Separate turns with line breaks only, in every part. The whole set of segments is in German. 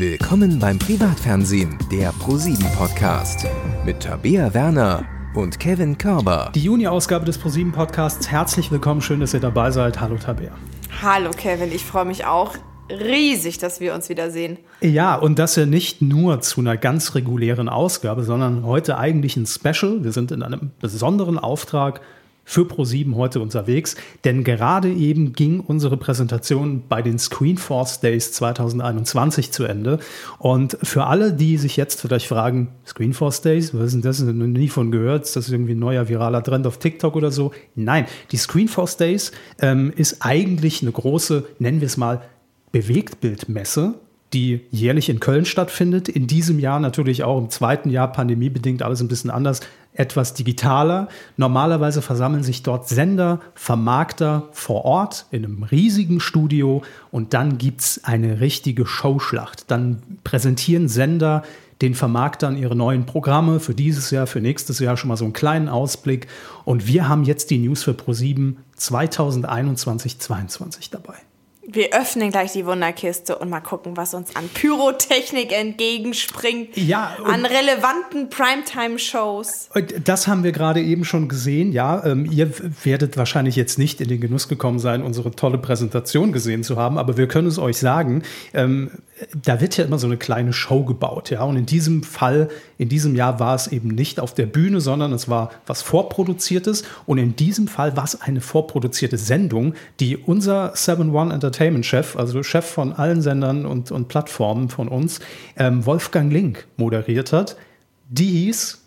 Willkommen beim Privatfernsehen, der ProSieben Podcast mit Tabea Werner und Kevin Körber.
Die Juni-Ausgabe des ProSieben Podcasts. Herzlich willkommen, schön, dass ihr dabei seid. Hallo Tabea.
Hallo Kevin, ich freue mich auch riesig, dass wir uns wiedersehen.
Ja, und das ja nicht nur zu einer ganz regulären Ausgabe, sondern heute eigentlich ein Special. Wir sind in einem besonderen Auftrag für Pro7 heute unterwegs, denn gerade eben ging unsere Präsentation bei den Screenforce Days 2021 zu Ende. Und für alle, die sich jetzt vielleicht fragen, Screenforce Days, was ist denn das? Noch nie von gehört, ist das irgendwie ein neuer viraler Trend auf TikTok oder so? Nein, die Screenforce Days ähm, ist eigentlich eine große, nennen wir es mal, Bewegtbildmesse, die jährlich in Köln stattfindet. In diesem Jahr natürlich auch im zweiten Jahr pandemiebedingt alles ein bisschen anders etwas digitaler. Normalerweise versammeln sich dort Sender, Vermarkter vor Ort in einem riesigen Studio und dann gibt es eine richtige Showschlacht. Dann präsentieren Sender den Vermarktern ihre neuen Programme für dieses Jahr, für nächstes Jahr schon mal so einen kleinen Ausblick. Und wir haben jetzt die News für Pro7 2021-22 dabei.
Wir öffnen gleich die Wunderkiste und mal gucken, was uns an Pyrotechnik entgegenspringt.
Ja.
An relevanten Primetime-Shows.
Das haben wir gerade eben schon gesehen. Ja, ähm, ihr werdet wahrscheinlich jetzt nicht in den Genuss gekommen sein, unsere tolle Präsentation gesehen zu haben, aber wir können es euch sagen. Ähm, da wird ja immer so eine kleine Show gebaut, ja. Und in diesem Fall, in diesem Jahr war es eben nicht auf der Bühne, sondern es war was Vorproduziertes. Und in diesem Fall war es eine vorproduzierte Sendung, die unser 7-One Entertainment-Chef, also Chef von allen Sendern und, und Plattformen von uns, ähm, Wolfgang Link moderiert hat. Die hieß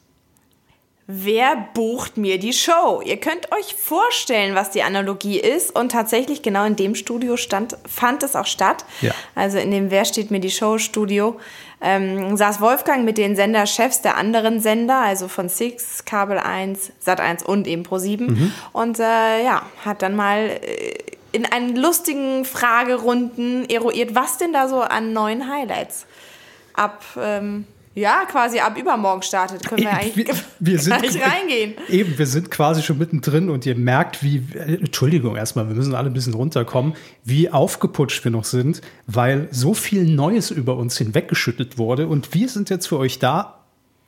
Wer bucht mir die Show? Ihr könnt euch vorstellen, was die Analogie ist. Und tatsächlich genau in dem Studio stand, fand es auch statt.
Ja.
Also in dem Wer steht mir die Show Studio ähm, saß Wolfgang mit den Senderchefs der anderen Sender, also von Six, Kabel 1, Sat 1 und eben Pro 7. Mhm. Und äh, ja, hat dann mal äh, in einen lustigen Fragerunden eruiert, was denn da so an neuen Highlights ab ähm, ja, quasi ab übermorgen startet, können wir eigentlich wir,
wir sind,
reingehen.
Eben, wir sind quasi schon mittendrin und ihr merkt, wie, Entschuldigung erstmal, wir müssen alle ein bisschen runterkommen, wie aufgeputscht wir noch sind, weil so viel Neues über uns hinweggeschüttet wurde und wir sind jetzt für euch da.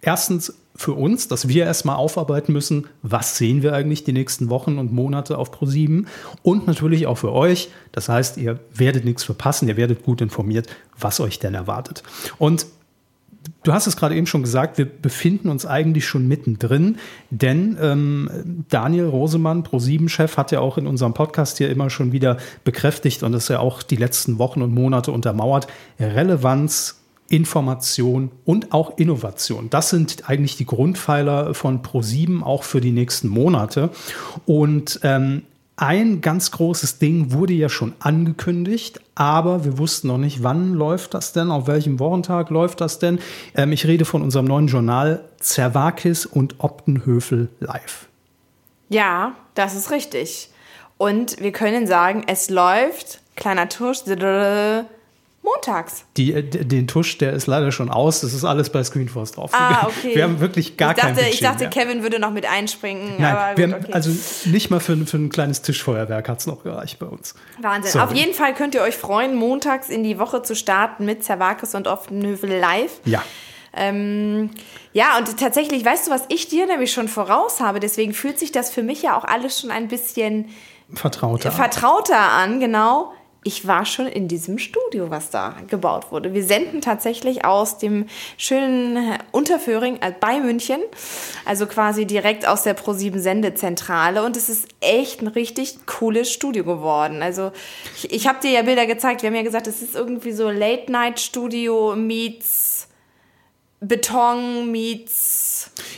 Erstens für uns, dass wir erstmal aufarbeiten müssen, was sehen wir eigentlich die nächsten Wochen und Monate auf Pro7 und natürlich auch für euch. Das heißt, ihr werdet nichts verpassen, ihr werdet gut informiert, was euch denn erwartet. Und Du hast es gerade eben schon gesagt, wir befinden uns eigentlich schon mittendrin, denn ähm, Daniel Rosemann, Pro7-Chef, hat ja auch in unserem Podcast hier immer schon wieder bekräftigt und das ja auch die letzten Wochen und Monate untermauert, Relevanz, Information und auch Innovation. Das sind eigentlich die Grundpfeiler von Pro7 auch für die nächsten Monate. Und ähm, ein ganz großes Ding wurde ja schon angekündigt, aber wir wussten noch nicht, wann läuft das denn, auf welchem Wochentag läuft das denn. Ähm, ich rede von unserem neuen Journal Zerwakis und Optenhöfel live.
Ja, das ist richtig. Und wir können sagen, es läuft, kleiner Tusch, montags.
Die, äh, den Tusch, der ist leider schon aus. Das ist alles bei Screenforce drauf. Ah, okay. Wir haben wirklich gar
ich dachte,
kein Budget
Ich dachte,
mehr.
Kevin würde noch mit einspringen.
Nein, wir haben, okay. also nicht mal für, für ein kleines Tischfeuerwerk hat es noch gereicht bei uns.
Wahnsinn. Sorry. Auf jeden Fall könnt ihr euch freuen, montags in die Woche zu starten mit Zervakis und Offenhövel live.
Ja.
Ähm, ja, und tatsächlich, weißt du, was ich dir nämlich schon voraus habe? Deswegen fühlt sich das für mich ja auch alles schon ein bisschen
vertrauter,
vertrauter an, genau ich war schon in diesem Studio, was da gebaut wurde. Wir senden tatsächlich aus dem schönen Unterföhring bei München, also quasi direkt aus der Pro7 Sendezentrale und es ist echt ein richtig cooles Studio geworden. Also ich, ich habe dir ja Bilder gezeigt, wir haben ja gesagt, es ist irgendwie so Late Night Studio meets Beton meets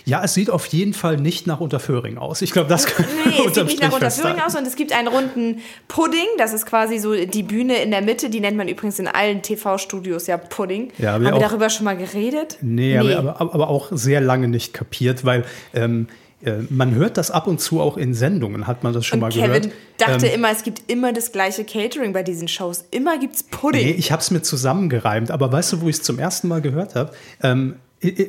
ja, es sieht auf jeden Fall nicht nach Unterföhring aus. Ich glaube, das kann
Nee, es sieht nicht nach Unterföhring aus und es gibt einen runden Pudding. Das ist quasi so die Bühne in der Mitte. Die nennt man übrigens in allen TV-Studios ja Pudding. Ja, Haben wir, wir darüber schon mal geredet?
Nee, nee. Aber, aber, auch sehr lange nicht kapiert, weil ähm, äh, man hört das ab und zu auch in Sendungen, hat man das schon und mal
Kevin
gehört.
Kevin dachte ähm, immer, es gibt immer das gleiche Catering bei diesen Shows. Immer gibt es Pudding.
Nee, ich habe es mir zusammengereimt, aber weißt du, wo ich es zum ersten Mal gehört habe? Ähm,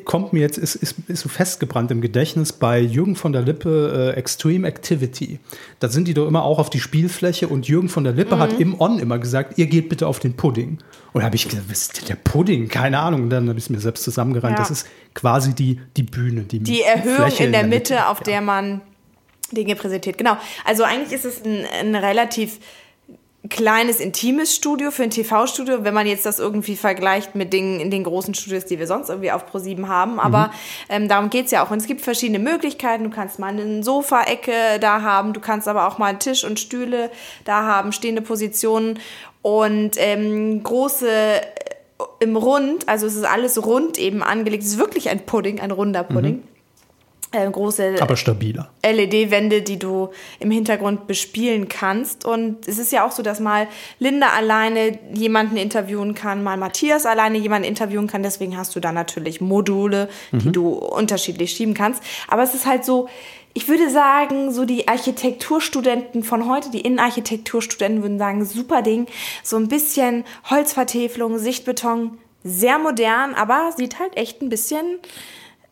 kommt mir jetzt, ist, ist, ist so festgebrannt im Gedächtnis bei Jürgen von der Lippe äh, Extreme Activity. Da sind die doch immer auch auf die Spielfläche und Jürgen von der Lippe mhm. hat im On immer gesagt, ihr geht bitte auf den Pudding. Und da habe ich gesagt, was ist denn der Pudding? Keine Ahnung. Und dann habe ich es mir selbst zusammengereimt. Ja. Das ist quasi die, die Bühne. Die,
die Erhöhung Fläche in der, in der Mitte, Mitte, auf ja. der man Dinge präsentiert. Genau. Also eigentlich ist es ein, ein relativ kleines, intimes Studio für ein TV-Studio, wenn man jetzt das irgendwie vergleicht mit den, in den großen Studios, die wir sonst irgendwie auf ProSieben haben. Aber mhm. ähm, darum geht's ja auch. Und es gibt verschiedene Möglichkeiten. Du kannst mal eine Sofa-Ecke da haben, du kannst aber auch mal Tisch und Stühle da haben, stehende Positionen und ähm, große äh, im Rund, also es ist alles rund eben angelegt. Es ist wirklich ein Pudding, ein runder Pudding. Mhm äh, große
aber stabiler
LED-Wände, die du im Hintergrund bespielen kannst. Und es ist ja auch so, dass mal Linda alleine jemanden interviewen kann, mal Matthias alleine jemanden interviewen kann. Deswegen hast du da natürlich Module, mhm. die du unterschiedlich schieben kannst. Aber es ist halt so, ich würde sagen, so die Architekturstudenten von heute, die Innenarchitekturstudenten würden sagen, super Ding. So ein bisschen Holzvertäfelung, Sichtbeton, sehr modern, aber sieht halt echt ein bisschen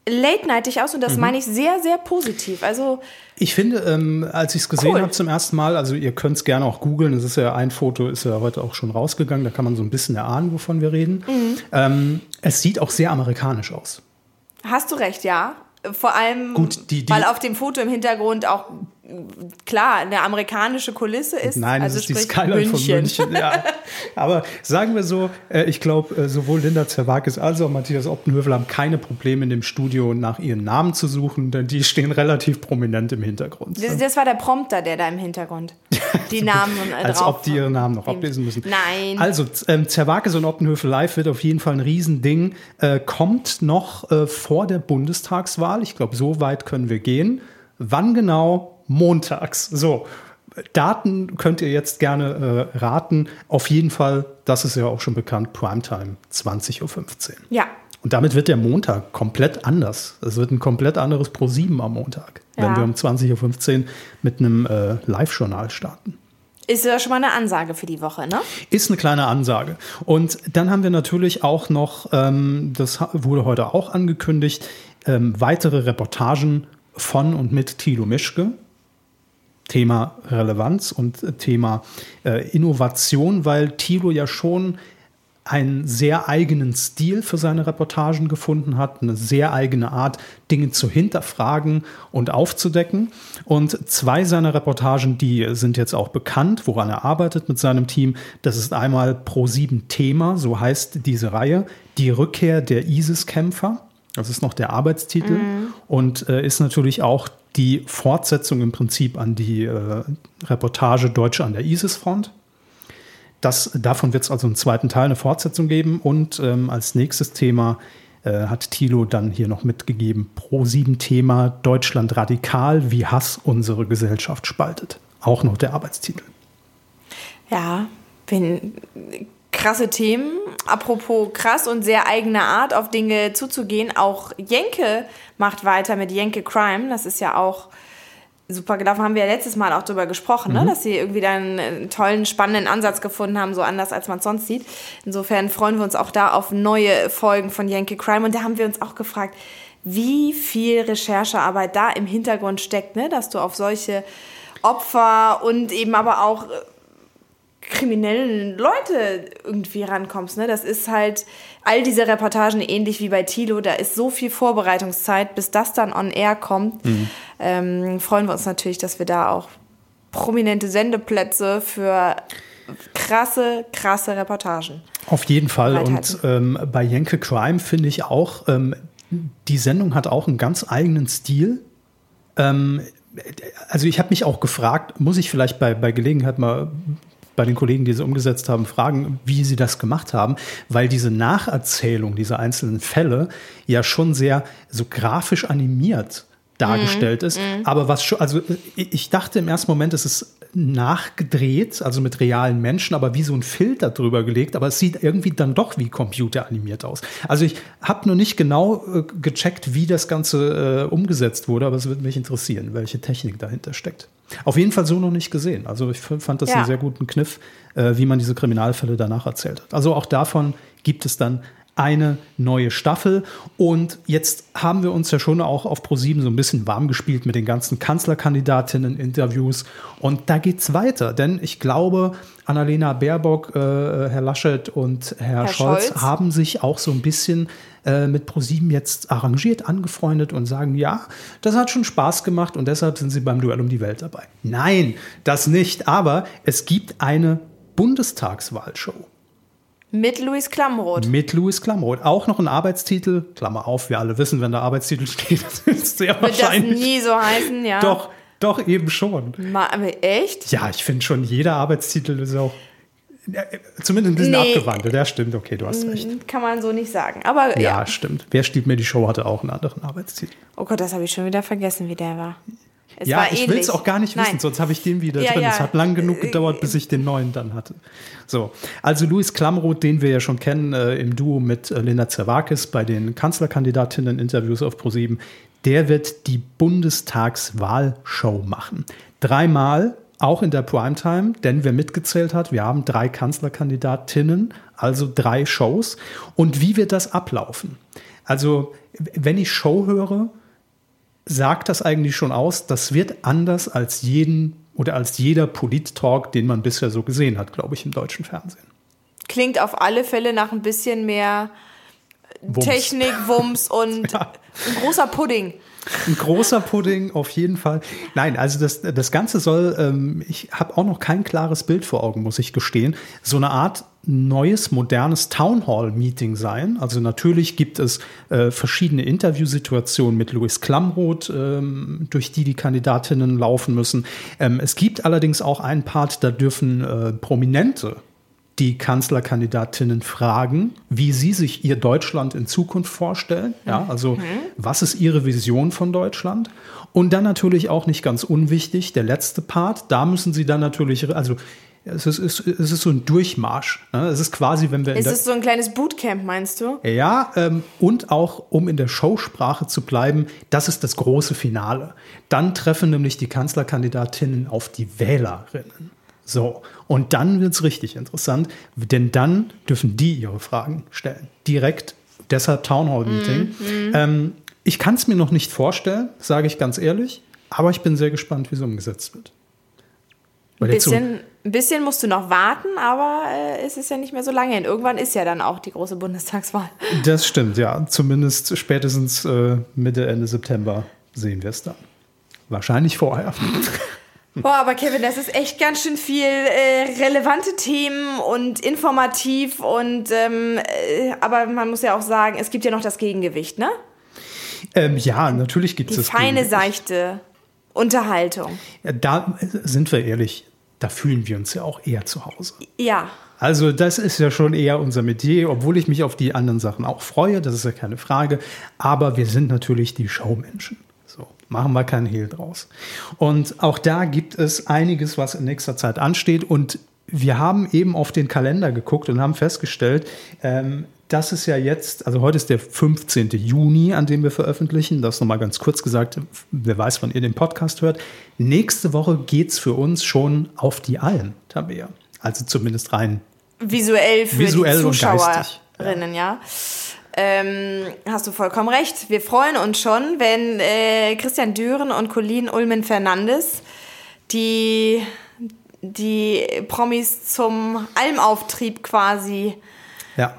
late-nightig aus und das mhm. meine ich sehr, sehr positiv. Also
ich finde, ähm, als ich es gesehen cool. habe zum ersten Mal, also ihr könnt es gerne auch googeln, es ist ja ein Foto, ist ja heute auch schon rausgegangen, da kann man so ein bisschen erahnen, wovon wir reden. Mhm. Ähm, es sieht auch sehr amerikanisch aus.
Hast du recht, ja. Vor allem,
Gut, die, die,
weil auf dem Foto im Hintergrund auch klar eine amerikanische Kulisse ist.
Nein, also das ist die Skyline München. von München. Ja. Aber sagen wir so, äh, ich glaube, äh, sowohl Linda Zerwakis als auch Matthias Optenhövel haben keine Probleme in dem Studio nach ihren Namen zu suchen, denn die stehen relativ prominent im Hintergrund.
Das, das war der Prompter, der da im Hintergrund die Namen
äh, Als ob die ihre Namen noch ablesen müssen.
Nein.
Also ähm, Zerwakis und Optenhövel live wird auf jeden Fall ein Riesending. Äh, kommt noch äh, vor der Bundestagswahl. Ich glaube, so weit können wir gehen. Wann genau montags. So, Daten könnt ihr jetzt gerne äh, raten. Auf jeden Fall, das ist ja auch schon bekannt, Primetime 20.15 Uhr.
Ja.
Und damit wird der Montag komplett anders. Es wird ein komplett anderes Pro 7 am Montag, ja. wenn wir um 20.15 Uhr mit einem äh, Live-Journal starten.
Ist ja schon mal eine Ansage für die Woche, ne?
Ist eine kleine Ansage. Und dann haben wir natürlich auch noch, ähm, das wurde heute auch angekündigt, ähm, weitere Reportagen von und mit Thilo Mischke. Thema Relevanz und Thema äh, Innovation, weil Thilo ja schon einen sehr eigenen Stil für seine Reportagen gefunden hat, eine sehr eigene Art, Dinge zu hinterfragen und aufzudecken. Und zwei seiner Reportagen, die sind jetzt auch bekannt, woran er arbeitet mit seinem Team. Das ist einmal Pro 7 Thema, so heißt diese Reihe, die Rückkehr der ISIS-Kämpfer. Das ist noch der Arbeitstitel mhm. und äh, ist natürlich auch die Fortsetzung im Prinzip an die äh, Reportage Deutsche an der ISIS-Front. Das, davon wird es also einen zweiten Teil, eine Fortsetzung geben. Und ähm, als nächstes Thema äh, hat Thilo dann hier noch mitgegeben, Pro-7-Thema Deutschland radikal, wie Hass unsere Gesellschaft spaltet. Auch noch der Arbeitstitel.
Ja, bin krasse Themen. Apropos krass und sehr eigene Art, auf Dinge zuzugehen. Auch Jenke macht weiter mit Jenke Crime. Das ist ja auch super gelaufen. Haben wir ja letztes Mal auch drüber gesprochen, ne? mhm. ne? dass sie irgendwie dann einen tollen, spannenden Ansatz gefunden haben, so anders als man es sonst sieht. Insofern freuen wir uns auch da auf neue Folgen von Jenke Crime. Und da haben wir uns auch gefragt, wie viel Recherchearbeit da im Hintergrund steckt, ne? dass du auf solche Opfer und eben aber auch kriminellen Leute irgendwie rankommst. Ne? Das ist halt all diese Reportagen ähnlich wie bei Tilo. Da ist so viel Vorbereitungszeit, bis das dann on air kommt. Mhm. Ähm, freuen wir uns natürlich, dass wir da auch prominente Sendeplätze für krasse, krasse Reportagen.
Auf jeden Fall. Und ähm, bei Jenke Crime finde ich auch, ähm, die Sendung hat auch einen ganz eigenen Stil. Ähm, also ich habe mich auch gefragt, muss ich vielleicht bei, bei Gelegenheit mal bei den Kollegen, die sie umgesetzt haben, fragen, wie sie das gemacht haben, weil diese Nacherzählung dieser einzelnen Fälle ja schon sehr so grafisch animiert dargestellt mm, ist. Mm. Aber was schon, also ich dachte im ersten Moment, es ist nachgedreht, also mit realen Menschen, aber wie so ein Filter drüber gelegt, aber es sieht irgendwie dann doch wie computeranimiert aus. Also ich habe nur nicht genau äh, gecheckt, wie das Ganze äh, umgesetzt wurde, aber es würde mich interessieren, welche Technik dahinter steckt. Auf jeden Fall so noch nicht gesehen. Also ich fand das ja. einen sehr guten Kniff, äh, wie man diese Kriminalfälle danach erzählt hat. Also auch davon gibt es dann eine neue Staffel. Und jetzt haben wir uns ja schon auch auf ProSieben so ein bisschen warm gespielt mit den ganzen Kanzlerkandidatinnen-Interviews. Und da geht's weiter, denn ich glaube, Annalena Baerbock, äh, Herr Laschet und Herr,
Herr
Scholz,
Scholz.
haben sich auch so ein bisschen äh, mit ProSieben jetzt arrangiert, angefreundet und sagen, ja, das hat schon Spaß gemacht und deshalb sind sie beim Duell um die Welt dabei. Nein, das nicht. Aber es gibt eine Bundestagswahlshow
Mit Luis Klamroth.
mit Louis Klamroth. Auch noch ein Arbeitstitel, Klammer auf, wir alle wissen, wenn der Arbeitstitel steht, das ist sehr
Wird das
wahrscheinlich.
nie so heißen, ja.
Doch, doch, eben schon.
Ma echt?
Ja, ich finde schon, jeder Arbeitstitel ist auch zumindest ein bisschen
Nee.
abgewandelt. Ja, stimmt, okay, du hast recht.
Kann man so nicht sagen. Aber
Ja,
ja.
stimmt. Wer stiehlt mir die Show hatte auch einen anderen Arbeitstitel.
Oh Gott, das habe ich schon wieder vergessen, wie der war. Es
ja,
war
ich will es auch gar nicht wissen,
Nein.
sonst habe ich den wieder
Ja,
drin.
ja.
Es hat lang genug gedauert, bis ich den neuen dann hatte. So, also Luis Klamroth, den wir ja schon kennen äh, im Duo mit äh, Linda Zerwakis bei den Kanzlerkandidatinnen-Interviews auf ProSieben, der wird die Bundestagswahlshow machen. Dreimal, auch in der Primetime, denn wer mitgezählt hat, wir haben drei Kanzlerkandidatinnen, also drei Shows. Und wie wird das ablaufen? Also, wenn ich Show höre, sagt das eigentlich schon aus, das wird anders als jeden oder als jeder Polit-Talk, den man bisher so gesehen hat, glaube ich, im deutschen Fernsehen.
Klingt auf alle Fälle nach ein bisschen mehr
Wumms.
Technik, Wumms und
Ja.
ein großer Pudding.
Ein großer Pudding auf jeden Fall. Nein, also das, das Ganze soll, ähm, ich habe auch noch kein klares Bild vor Augen, muss ich gestehen, so eine Art neues, modernes Townhall-Meeting sein. Also natürlich gibt es äh, verschiedene Interviewsituationen mit Louis Klamroth, ähm, durch die die Kandidatinnen laufen müssen. Ähm, es gibt allerdings auch einen Part, da dürfen äh, Prominente die Kanzlerkandidatinnen fragen, wie sie sich ihr Deutschland in Zukunft vorstellen. Ja, also was ist ihre Vision von Deutschland? Und dann natürlich auch nicht ganz unwichtig, der letzte Part, da müssen sie dann natürlich, also es ist, es ist, es so ein Durchmarsch. Ne? Es ist quasi, wenn wir in
Ist es so ein kleines Bootcamp, meinst du?
ja, ähm, und auch, um in der Showsprache zu bleiben, das ist das große Finale. Dann treffen nämlich die Kanzlerkandidatinnen auf die Wählerinnen. So, und dann wird es richtig interessant, denn dann dürfen die ihre Fragen stellen. Direkt, deshalb Town Hall Meeting. Ähm, ich kann es mir noch nicht vorstellen, sage ich ganz ehrlich, aber ich bin sehr gespannt, wie es umgesetzt wird.
Ein bisschen, ein bisschen musst du noch warten, aber äh, es ist ja nicht mehr so lange hin. Irgendwann ist ja dann auch die große Bundestagswahl.
Das stimmt, ja. Zumindest spätestens äh, Mitte, Ende September sehen wir es dann. Wahrscheinlich vorher.
Boah, aber Kevin, das ist echt ganz schön viel äh, relevante Themen und informativ und ähm, äh, aber man muss ja auch sagen, es gibt ja noch das Gegengewicht, ne?
ähm, ja, natürlich gibt es.
feine,
Gegengewicht.
seichte Unterhaltung.
Ja, Da sind wir ehrlich, da fühlen wir uns ja auch eher zu Hause.
Ja.
Also das ist ja schon eher unser Metier, obwohl ich mich auf die anderen Sachen auch freue, das ist ja keine Frage. Aber wir sind natürlich die Showmenschen. Machen wir keinen Hehl draus. Und auch da gibt es einiges, was in nächster Zeit ansteht. Und wir haben eben auf den Kalender geguckt und haben festgestellt, ähm, das ist ja jetzt, also heute ist der 15. Juni, an dem wir veröffentlichen. Das nochmal ganz kurz gesagt, wer weiß, wann ihr den Podcast hört. Nächste Woche geht es für uns schon auf die Alm, Tabea. Also zumindest rein
Visuell für
Visuell
die. Zuschauerinnen, ja. Ähm, hast du vollkommen recht. Wir freuen uns schon, wenn äh, Christian Düren und Colleen Ulmen Fernandes die, die Promis zum Almauftrieb quasi
Ja.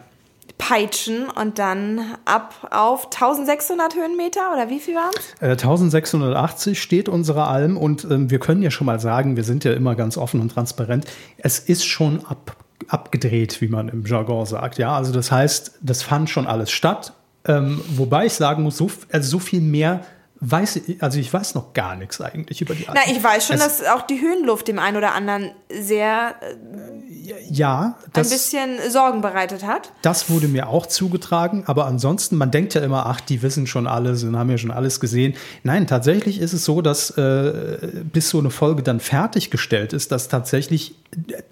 peitschen und dann ab auf 1600 Höhenmeter oder wie viel waren es?
Äh, 1680 steht unsere Alm und ähm, wir können ja schon mal sagen, wir sind ja immer ganz offen und transparent. Es ist schon ab, abgedreht, wie man im Jargon sagt. Ja, also das heißt, das fand schon alles statt. Ähm, wobei ich sagen muss, so, also so viel mehr weiß ich, also ich weiß noch gar nichts eigentlich über die Alm.
Na, ich weiß schon,
es,
dass auch die Höhenluft dem einen oder anderen sehr äh,
ja,
ein
das,
bisschen Sorgen bereitet hat.
Das wurde mir auch zugetragen, aber ansonsten, man denkt ja immer, ach, die wissen schon alles und haben ja schon alles gesehen. Nein, tatsächlich ist es so, dass äh, bis so eine Folge dann fertiggestellt ist, dass tatsächlich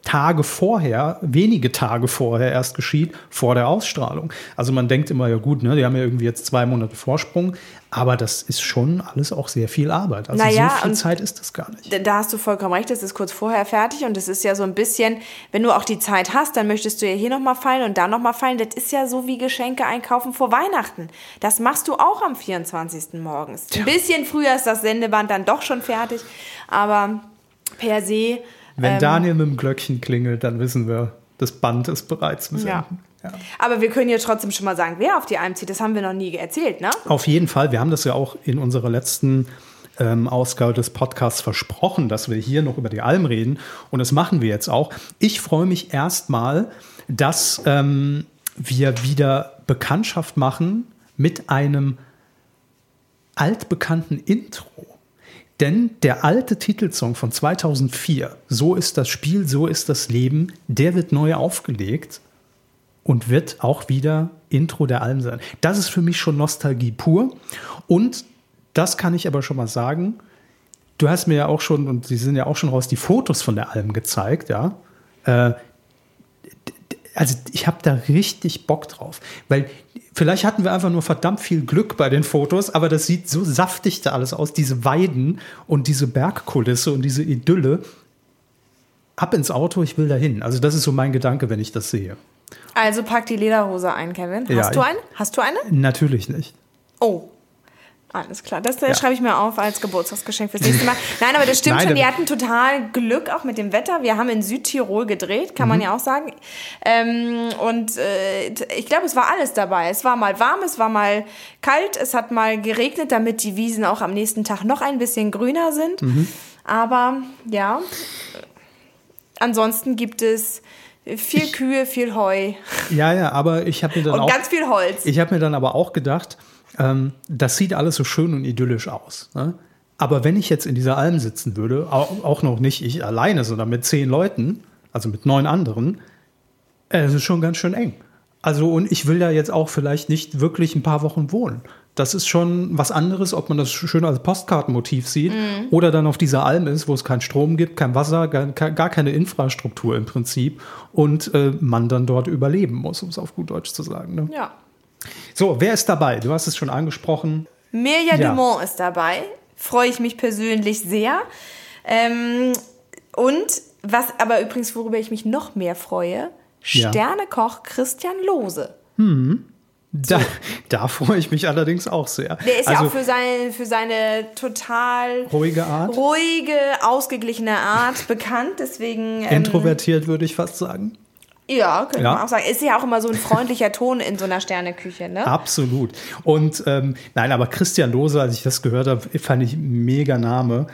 Tage vorher, wenige Tage vorher erst geschieht, vor der Ausstrahlung. Also man denkt immer, ja gut, ne, die haben ja irgendwie jetzt zwei Monate Vorsprung, aber das ist schon alles auch sehr viel Arbeit. Also
Naja,
so viel Zeit ist das gar nicht.
Da- hast du vollkommen recht, es ist kurz vorher fertig und es ist ja so ein bisschen, wenn du auch die Zeit hast, dann möchtest du ja hier nochmal feiern und da nochmal feiern. Das ist ja so wie Geschenke einkaufen vor Weihnachten. Das machst du auch am 24. morgens. Ein bisschen früher ist das Sendeband dann doch schon fertig, aber per se.
Wenn
ähm,
Daniel mit dem Glöckchen klingelt, dann wissen wir, das Band ist bereits im
Ja.
Ja.
Aber wir können ja trotzdem schon mal sagen, wer auf die Alm zieht. Das haben wir noch nie erzählt, ne?
Auf jeden Fall. Wir haben das ja auch in unserer letzten ähm, Ausgabe des Podcasts versprochen, dass wir hier noch über die Alm reden. Und das machen wir jetzt auch. Ich freue mich erstmal, dass ähm, wir wieder Bekanntschaft machen mit einem altbekannten Intro. Denn der alte Titelsong von 2004, So ist das Spiel, so ist das Leben, der wird neu aufgelegt und wird auch wieder Intro der Alm sein. Das ist für mich schon Nostalgie pur. Und das kann ich aber schon mal sagen. Du hast mir ja auch schon, und sie sind ja auch schon raus, die Fotos von der Alm gezeigt, ja. Äh, also ich habe da richtig Bock drauf, weil vielleicht hatten wir einfach nur verdammt viel Glück bei den Fotos, aber das sieht so saftig da alles aus, diese Weiden und diese Bergkulisse und diese Idylle. Ab ins Auto, ich will dahin. Also das ist so mein Gedanke, wenn ich das sehe.
Also pack die Lederhose ein, Kevin. Hast
Ja,
du
ich-
eine? Hast du eine?
Natürlich nicht.
Oh. Alles klar, das äh, schreibe ich mir auf als Geburtstagsgeschenk fürs nächste Mal. Nein, aber das stimmt
Nein,
schon, die
aber-
hatten total Glück auch mit dem Wetter. Wir haben in Südtirol gedreht, kann
Mhm.
man ja auch sagen. Ähm, und äh, ich glaube, es war alles dabei. Es war mal warm, es war mal kalt, es hat mal geregnet, damit die Wiesen auch am nächsten Tag noch ein bisschen grüner sind.
Mhm.
Aber ja, ansonsten gibt es viel Kühe, viel Heu
Ja, ja, aber ich habe mir dann
und
auch.
ganz viel Holz.
Ich habe mir dann aber auch gedacht, ähm, das sieht alles so schön und idyllisch aus. Ne? Aber wenn ich jetzt in dieser Alm sitzen würde, auch, auch noch nicht ich alleine, sondern mit zehn Leuten, also mit neun anderen, äh, es ist schon ganz schön eng. Also, und ich will da jetzt auch vielleicht nicht wirklich ein paar Wochen wohnen. Das ist schon was anderes, ob man das schön als Postkartenmotiv sieht oder dann auf dieser Alm ist, wo es keinen Strom gibt, kein Wasser, gar, gar keine Infrastruktur im Prinzip und äh, man dann dort überleben muss, um es auf gut Deutsch zu sagen. Ne?
Ja.
So, wer ist dabei? Du hast es schon angesprochen.
Mirja
Ja.
Dumont ist dabei. Freue ich mich persönlich sehr. Ähm, und was aber übrigens, worüber ich mich noch mehr freue. Sternekoch Christian Lose.
Da, da freue ich mich allerdings auch sehr.
Der ist ja
also,
auch für seine, für seine total
ruhige Art,
ruhige, ausgeglichene Art bekannt. Deswegen. Ähm,
introvertiert würde ich fast sagen.
ja, könnte
Ja.
man auch sagen. Ist ja auch immer so ein freundlicher Ton in so einer Sterneküche, ne?
Absolut. Und ähm, nein, aber Christian Lose, als ich das gehört habe, fand ich mega Name,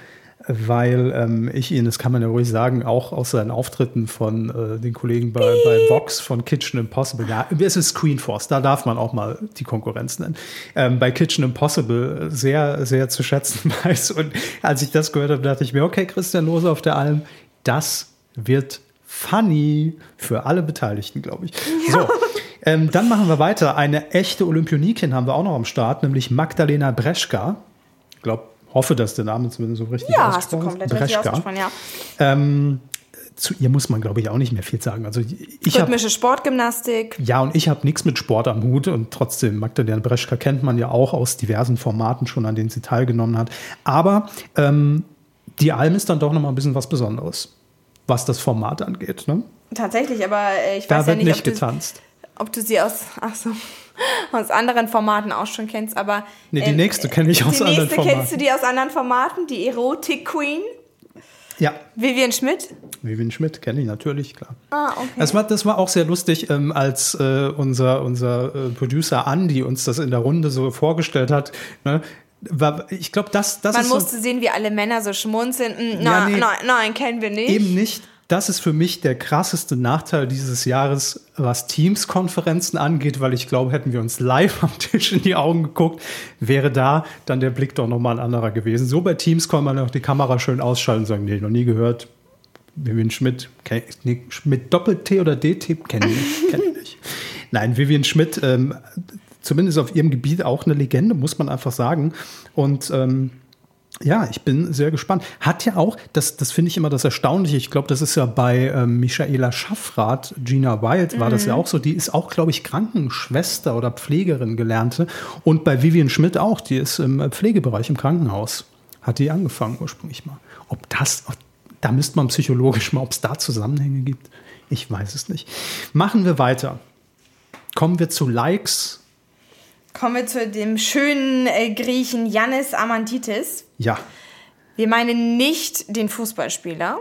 weil ähm, ich ihn, das kann man ja ruhig sagen, auch aus seinen Auftritten von äh, den Kollegen bei, bei Vox von Kitchen Impossible, ja, es ist Queen Force, da darf man auch mal die Konkurrenz nennen, ähm, bei Kitchen Impossible sehr, sehr zu schätzen weiß. Und als ich das gehört habe, dachte ich mir, okay, Christian Lose auf der Alm, das wird funny für alle Beteiligten, glaube ich. So, ähm, dann machen wir weiter. Eine echte Olympionikin haben wir auch noch am Start, nämlich Magdalena Breschka. Ich glaube, hoffe, dass der Name zumindest so richtig
ja, hast du komplett richtig ausgesprochen, ja.
Ähm, zu ihr muss man, glaube ich, auch nicht mehr viel sagen. Also ich
Rhythmische Sportgymnastik.
ja, und ich habe nichts mit Sport am Hut und trotzdem, Magdalena Breschka kennt man ja auch aus diversen Formaten schon, an denen sie teilgenommen hat. Aber ähm, die Alm ist dann doch noch mal ein bisschen was Besonderes, was das Format angeht. Ne?
Tatsächlich, aber äh, ich
Da
weiß ja nicht,
nicht
ob du,
getanzt.
ob du sie aus, ach so, aus anderen Formaten auch schon kennst, aber.
Nee, die
ähm,
nächste kenne ich aus
die
anderen
nächste
Formaten.
kennst du die aus anderen Formaten? Die Erotik Queen?
Ja,
Vivian Schmidt?
Vivian Schmidt kenne ich natürlich, klar.
Ah, okay.
Das war, das war auch sehr lustig, ähm, als äh, unser, unser äh, Producer Andy uns das in der Runde so vorgestellt hat. Ne? Ich glaube, das, das
Man
ist so,
musste sehen, wie alle Männer so schmunzeln.
Ja,
nein,
nee.
nein, nein, kennen wir nicht.
eben nicht. Das ist für mich der krasseste Nachteil dieses Jahres, was Teams-Konferenzen angeht, weil ich glaube, hätten wir uns live am Tisch in die Augen geguckt, wäre da dann der Blick doch nochmal ein anderer gewesen. So bei Teams kann man auch die Kamera schön ausschalten und sagen, nee, noch nie gehört. Vivian Schmidt, Schmidt Doppel-T oder DT, kenne ich. Kenn ich. Nein, Vivian Schmidt, ähm, zumindest auf ihrem Gebiet auch eine Legende, muss man einfach sagen. Und ähm, ja, ich bin sehr gespannt. Hat ja auch, das, das finde ich immer das Erstaunliche, ich glaube, das ist ja bei ähm, Michaela Schaffrath, Gina Wild war das ja auch so, die ist auch, glaube ich, Krankenschwester oder Pflegerin gelernte. Und bei Vivian Schmidt auch, die ist im Pflegebereich im Krankenhaus. Hat die angefangen ursprünglich mal. Ob das, da müsste man psychologisch mal, ob es da Zusammenhänge gibt. Ich weiß es nicht. Machen wir weiter. Kommen wir zu Likes.
Kommen wir zu dem schönen äh, Griechen Yannis Amantitis.
Ja.
Wir meinen nicht den Fußballspieler.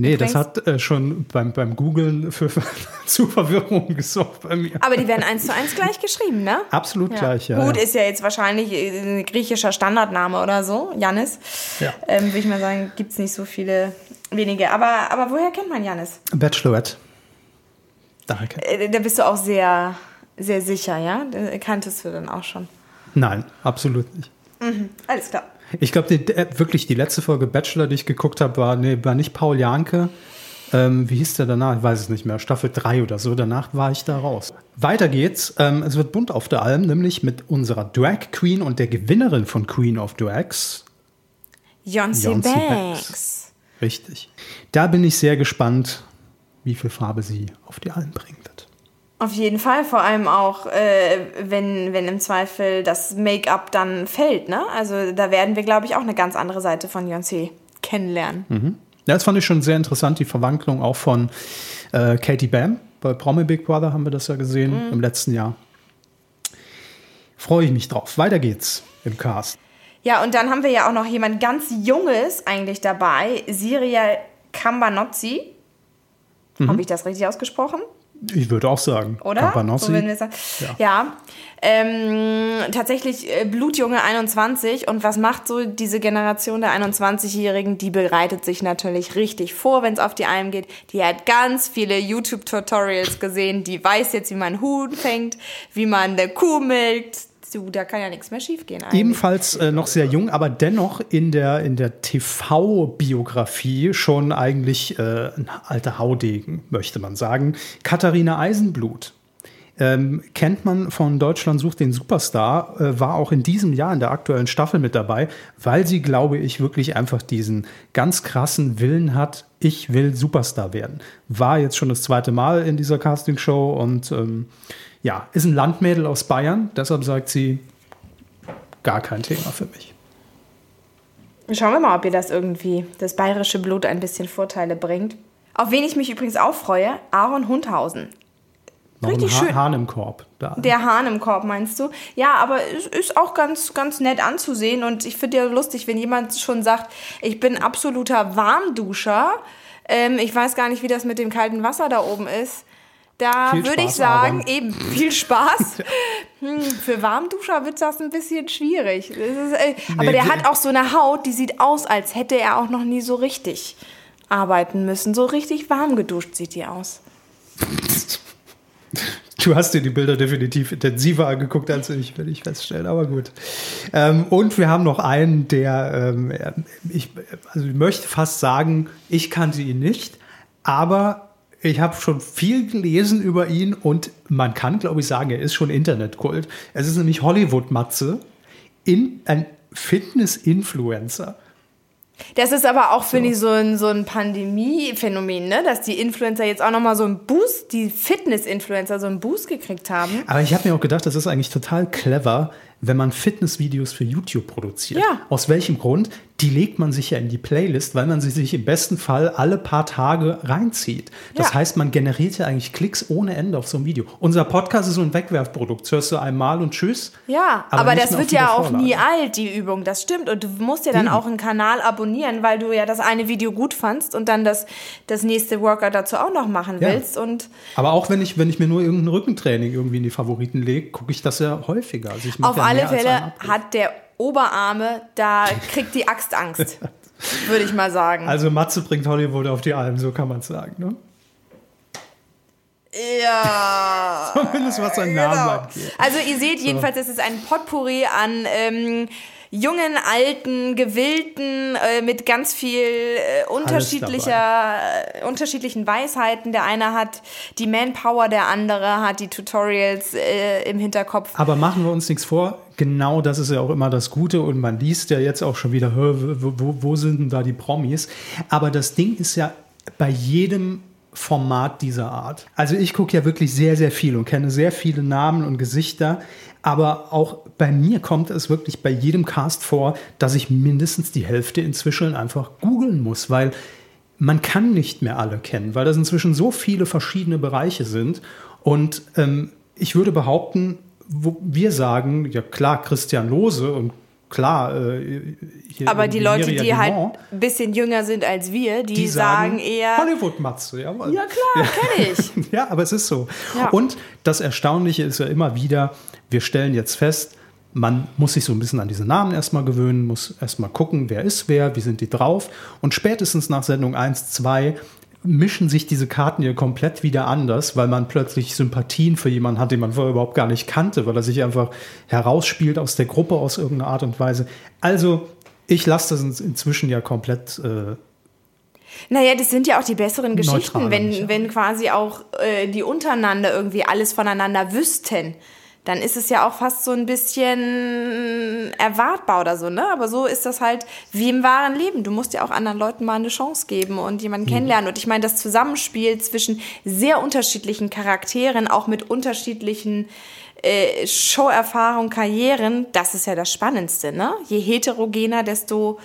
Nee, das hat äh, schon beim, beim Googlen für, zu Verwirrung gesorgt bei mir.
Aber die werden eins zu eins gleich geschrieben, ne?
Absolut gleich, ja.
Gut,
ja.
ist ja jetzt wahrscheinlich äh, ein griechischer Standardname oder so, Yannis.
Ja.
Ähm, Würde ich mal sagen, gibt es nicht so viele wenige. Aber, aber woher kennt man Yannis?
Bachelorette. Kennt-
Äh, da bist du auch sehr, sehr sicher, ja? Kanntest du dann auch schon.
Nein, absolut nicht.
Alles klar.
Ich glaube, äh, wirklich die letzte Folge Bachelor, die ich geguckt habe, war, nee, war nicht Paul Janke. Ähm, wie hieß der danach? Ich weiß es nicht mehr. Staffel 3 oder so. Danach war ich da raus. Weiter geht's. Ähm, es wird bunt auf der Alm, nämlich mit unserer Drag Queen und der Gewinnerin von Queen of Drags.
Beyoncé
Beyoncé
Banks.
Richtig. Da bin ich sehr gespannt, wie viel Farbe sie auf die Alm wird.
Auf jeden Fall, vor allem auch, äh, wenn, wenn im Zweifel das Make-up dann fällt, ne? Also da werden wir, glaube ich, auch eine ganz andere Seite von Beyoncé kennenlernen.
Ja, das fand ich schon sehr interessant, die Verwandlung auch von äh, Katie Bam. Bei Promi Big Brother haben wir das ja gesehen im letzten Jahr. Freue ich mich drauf. Weiter geht's im Cast.
Ja, und dann haben wir ja auch noch jemand ganz Junges eigentlich dabei, Siria Cambanozzi.
Mhm.
Habe ich das richtig ausgesprochen?
Ich würde auch sagen,
Oder?
Campanossi.
So würden wir sagen.
Ja.
Ja. Ähm, tatsächlich äh, Blutjunge 21. Und was macht so diese Generation der 21-Jährigen? Die bereitet sich natürlich richtig vor, wenn es auf die Alm geht. Die hat ganz viele YouTube-Tutorials gesehen. Die weiß jetzt, wie man Huhn fängt, wie man eine Kuh milkt. Du, da kann ja nichts mehr schiefgehen eigentlich.
Ebenfalls äh, noch sehr jung, aber dennoch in der, in der TV-Biografie schon eigentlich äh, ein alter Haudegen, möchte man sagen. Katharina Eisenblut. Ähm, kennt man von Deutschland sucht den Superstar, äh, war auch in diesem Jahr in der aktuellen Staffel mit dabei, weil sie, glaube ich, wirklich einfach diesen ganz krassen Willen hat, ich will Superstar werden. War jetzt schon das zweite Mal in dieser Castingshow und ähm, ja, ist ein Landmädel aus Bayern, deshalb sagt sie, gar kein Thema für mich.
Schauen wir mal, ob ihr das irgendwie, das bayerische Blut ein bisschen Vorteile bringt. Auf wen ich mich übrigens auch freue, Aaron Hundhausen.
Noch
Richtig
ha
schön.
Hahn im Korb. Da.
Der Hahn im Korb, meinst du? Ja, aber es ist auch ganz, ganz nett anzusehen. Und ich finde ja lustig, wenn jemand schon sagt, ich bin absoluter Warmduscher. Ähm, ich weiß gar nicht, wie das mit dem kalten Wasser da oben ist. Da
Viel
würde ich sagen,
Aaron.
eben viel Spaß. hm, für Warmduscher wird das ein bisschen schwierig. Ist, äh, aber
Nee,
der hat auch so eine Haut, die sieht aus, als hätte er auch noch nie so richtig arbeiten müssen. So richtig warm geduscht sieht die aus.
Du hast dir die Bilder definitiv intensiver angeguckt als ich, will ich feststellen, aber gut. Ähm, und wir haben noch einen, der, ähm, ich, also ich möchte fast sagen, ich kannte ihn nicht, aber ich habe schon viel gelesen über ihn und man kann, glaube ich, sagen, er ist schon Internetkult. Es ist nämlich Hollywood-Matze, in, ein Fitness-Influencer.
Das ist aber auch, finde ich, so ein, so ein Pandemie-Phänomen, ne? dass die Influencer jetzt auch nochmal so einen Boost, die Fitness-Influencer so einen Boost gekriegt haben.
Aber ich habe mir auch gedacht, das ist eigentlich total clever, wenn man Fitnessvideos für YouTube produziert.
Ja.
Aus welchem Grund? Die legt man sich ja in die Playlist, weil man sie sich im besten Fall alle paar Tage reinzieht. Das
Ja.
heißt, man generiert ja eigentlich Klicks ohne Ende auf so ein Video. Unser Podcast ist so ein Wegwerfprodukt. Das hörst du einmal und tschüss.
Ja,
Aber
aber, das wird ja auch nie
Vorlage.
alt, die Übung, das stimmt. Und du musst ja dann
Eben.
auch einen Kanal abonnieren, weil du ja das eine Video gut fandst und dann das, das nächste Workout dazu auch noch machen
Ja.
willst. Und
Aber auch wenn ich, wenn ich mir nur irgendein Rückentraining irgendwie in die Favoriten lege, gucke ich das ja häufiger. Also
auf alle Fälle hat der Oberarme, da kriegt die Axt Angst, würde ich mal sagen.
Also Matze bringt Hollywood auf die Alm, so kann man es sagen. Ne?
ja.
Zumindest was Namen
Genau.
angeht.
Also ihr seht jedenfalls, es ist ein Potpourri an ähm, jungen, alten, gewillten, äh, mit ganz viel äh, unterschiedlicher, äh, unterschiedlichen Weisheiten. Der eine hat die Manpower, der andere hat die Tutorials äh, im Hinterkopf.
Aber machen wir uns nichts vor, genau das ist ja auch immer das Gute und man liest ja jetzt auch schon wieder, wo, wo, wo sind denn da die Promis? Aber das Ding ist ja bei jedem Format dieser Art. Also ich gucke ja wirklich sehr, sehr viel und kenne sehr viele Namen und Gesichter, aber auch bei mir kommt es wirklich bei jedem Cast vor, dass ich mindestens die Hälfte inzwischen einfach googeln muss, weil man kann nicht mehr alle kennen, weil das inzwischen so viele verschiedene Bereiche sind. Und ähm, ich würde behaupten, wo wir sagen, ja klar, Christian Lose und klar, äh,
hier Aber die Leute, die halt ein bisschen jünger sind als wir, die, die sagen, sagen, eher.
Hollywood-Matze,
ja. Ja, klar, ja. kenne
ich. ja, aber es ist so. Ja. Und das Erstaunliche ist ja immer wieder, wir stellen jetzt fest, man muss sich so ein bisschen an diese Namen erstmal gewöhnen, muss erstmal gucken, wer ist wer, wie sind die drauf. Und spätestens nach Sendung 1, 2 mischen sich diese Karten hier komplett wieder anders, weil man plötzlich Sympathien für jemanden hat, den man vorher überhaupt gar nicht kannte, weil er sich einfach herausspielt aus der Gruppe aus irgendeiner Art und Weise. Also, ich lasse das inzwischen ja komplett. Äh,
naja, das sind ja auch die besseren Geschichten, wenn, wenn quasi auch äh, die untereinander irgendwie alles voneinander wüssten dann ist es ja auch fast so ein bisschen erwartbar oder so, ne? Aber so ist das halt wie im wahren Leben. Du musst ja auch anderen Leuten mal eine Chance geben und jemanden mhm. kennenlernen. Und ich meine, das Zusammenspiel zwischen sehr unterschiedlichen Charakteren, auch mit unterschiedlichen äh, Showerfahrung, Karrieren, das ist ja das Spannendste, ne? Je heterogener, desto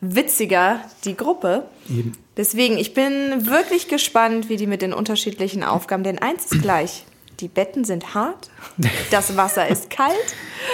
witziger die Gruppe. Eben. Deswegen, ich bin wirklich gespannt, wie die mit den unterschiedlichen Aufgaben, denn eins ist gleich. Die Betten sind hart, das Wasser ist kalt.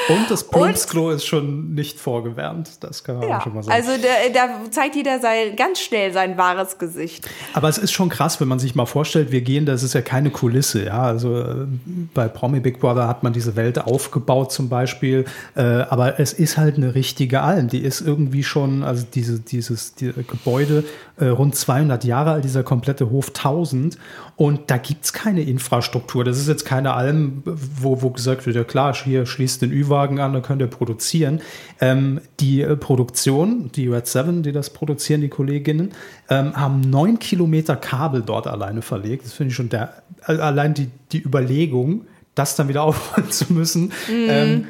Und das Plumpsklo ist schon nicht vorgewärmt, das kann man ja, schon mal sagen.
Also da, zeigt jeder sein, ganz schnell sein wahres Gesicht.
Aber es ist schon krass, wenn man sich mal vorstellt, wir gehen, das ist ja keine Kulisse, ja. Also äh, bei Promi Big Brother hat man diese Welt aufgebaut zum Beispiel, äh, aber es ist halt eine richtige Alm, die ist irgendwie schon, also diese, dieses die Gebäude äh, rund 200 Jahre alt, dieser komplette Hof 1000 und da gibt es keine Infrastruktur. Das ist jetzt keine Alm, wo, wo gesagt wird, ja klar, hier schließt den Ü-Wagen an, dann könnt ihr produzieren. Ähm, die äh, Produktion, die Red 7, die das produzieren, die Kolleginnen, ähm, haben neun Kilometer Kabel dort alleine verlegt. Das finde ich schon der, allein die, die Überlegung, das dann wieder aufholen zu müssen. Mhm. Ähm,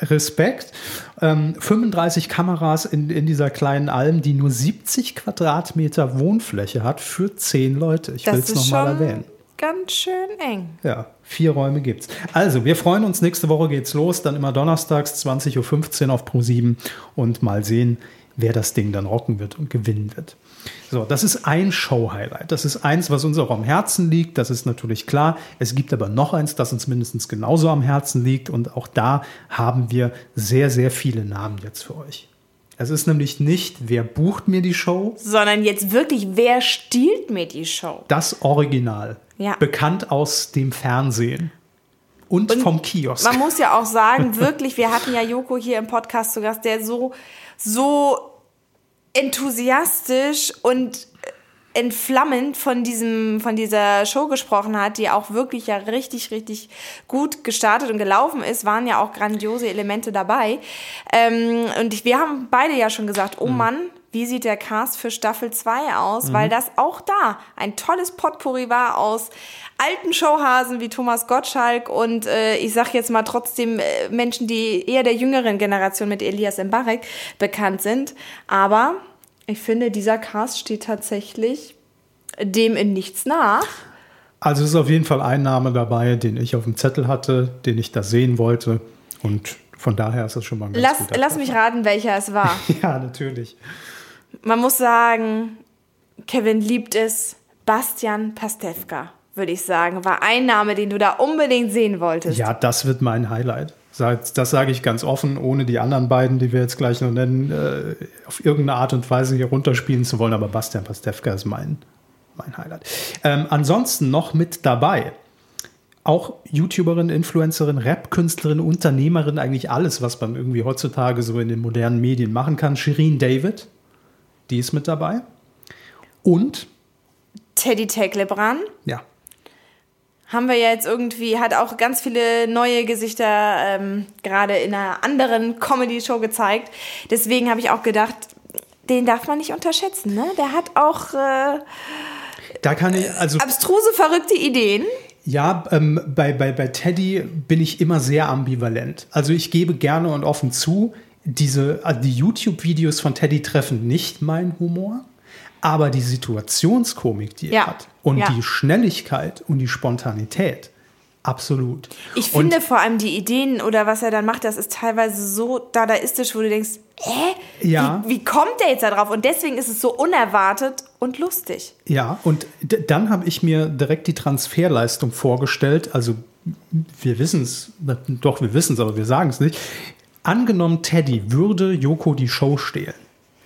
Respekt. Ähm, 35 Kameras in, in dieser kleinen Alm, die nur 70 Quadratmeter Wohnfläche hat für 10 Leute. Ich will es nochmal erwähnen.
Ganz schön eng.
Ja, vier Räume gibt's. Also, wir freuen uns. Nächste Woche geht's los. Dann immer donnerstags 20.15 Uhr auf Pro7 und mal sehen, wer das Ding dann rocken wird und gewinnen wird. So, das ist ein Show-Highlight. Das ist eins, was uns auch am Herzen liegt. Das ist natürlich klar. Es gibt aber noch eins, das uns mindestens genauso am Herzen liegt. Und auch da haben wir sehr, sehr viele Namen jetzt für euch. Es ist nämlich nicht, wer bucht mir die Show,
sondern jetzt wirklich, wer stiehlt mir die Show?
Das Original. Ja. Bekannt aus dem Fernsehen. Und, und vom Kiosk.
Man muss ja auch sagen, wirklich, wir hatten ja Joko hier im Podcast zu Gast, der so, so enthusiastisch und entflammend von diesem von dieser Show gesprochen hat, die auch wirklich ja richtig richtig gut gestartet und gelaufen ist, waren ja auch grandiose Elemente dabei. Ähm, und ich, wir haben beide ja schon gesagt, oh mhm. Mann, wie sieht der Cast für Staffel 2 aus, mhm. weil das auch da ein tolles Potpourri war aus alten Showhasen wie Thomas Gottschalk und äh, ich sag jetzt mal trotzdem äh, Menschen, die eher der jüngeren Generation mit Elias Mbarek bekannt sind. Aber ich finde, dieser Cast steht tatsächlich dem in nichts nach.
Also es ist auf jeden Fall ein Name dabei, den ich auf dem Zettel hatte, den ich da sehen wollte. Und von daher ist das schon mal ein ganz
lass, Lass mich raten, welcher es war.
ja, natürlich.
Man muss sagen, Kevin liebt es. Bastian Pastewka, würde ich sagen, war ein Name, den du da unbedingt sehen wolltest.
Ja, das wird mein Highlight. Das sage ich ganz offen, ohne die anderen beiden, die wir jetzt gleich noch nennen, äh, auf irgendeine Art und Weise hier runterspielen zu wollen. Aber Bastian Pastewka ist mein, mein Highlight. Ähm, ansonsten noch mit dabei. Auch YouTuberin, Influencerin, Rap-Künstlerin, Unternehmerin, eigentlich alles, was man irgendwie heutzutage so in den modernen Medien machen kann. Shirin David, die ist mit dabei. Und
Teddy Teglebran.
Ja
haben wir ja jetzt irgendwie, hat auch ganz viele neue Gesichter ähm, gerade in einer anderen Comedy-Show gezeigt. Deswegen habe ich auch gedacht, den darf man nicht unterschätzen. Ne? Der hat auch äh,
da kann ich, also,
abstruse, verrückte Ideen.
Ja, ähm, bei, bei, bei Teddy bin ich immer sehr ambivalent. Also ich gebe gerne und offen zu, diese, also die YouTube-Videos von Teddy treffen nicht meinen Humor. Aber die Situationskomik, die er ja. hat und ja. die Schnelligkeit und die Spontanität, absolut.
Ich finde und, vor allem die Ideen oder was er dann macht, das ist teilweise so dadaistisch, wo du denkst, hä? Ja. Wie, wie kommt der jetzt da drauf? Und deswegen ist es so unerwartet und lustig.
Ja, und dann habe ich mir direkt die Transferleistung vorgestellt. Also wir wissen es, doch, wir wissen es, aber wir sagen es nicht. Angenommen, Teddy würde Joko die Show stehlen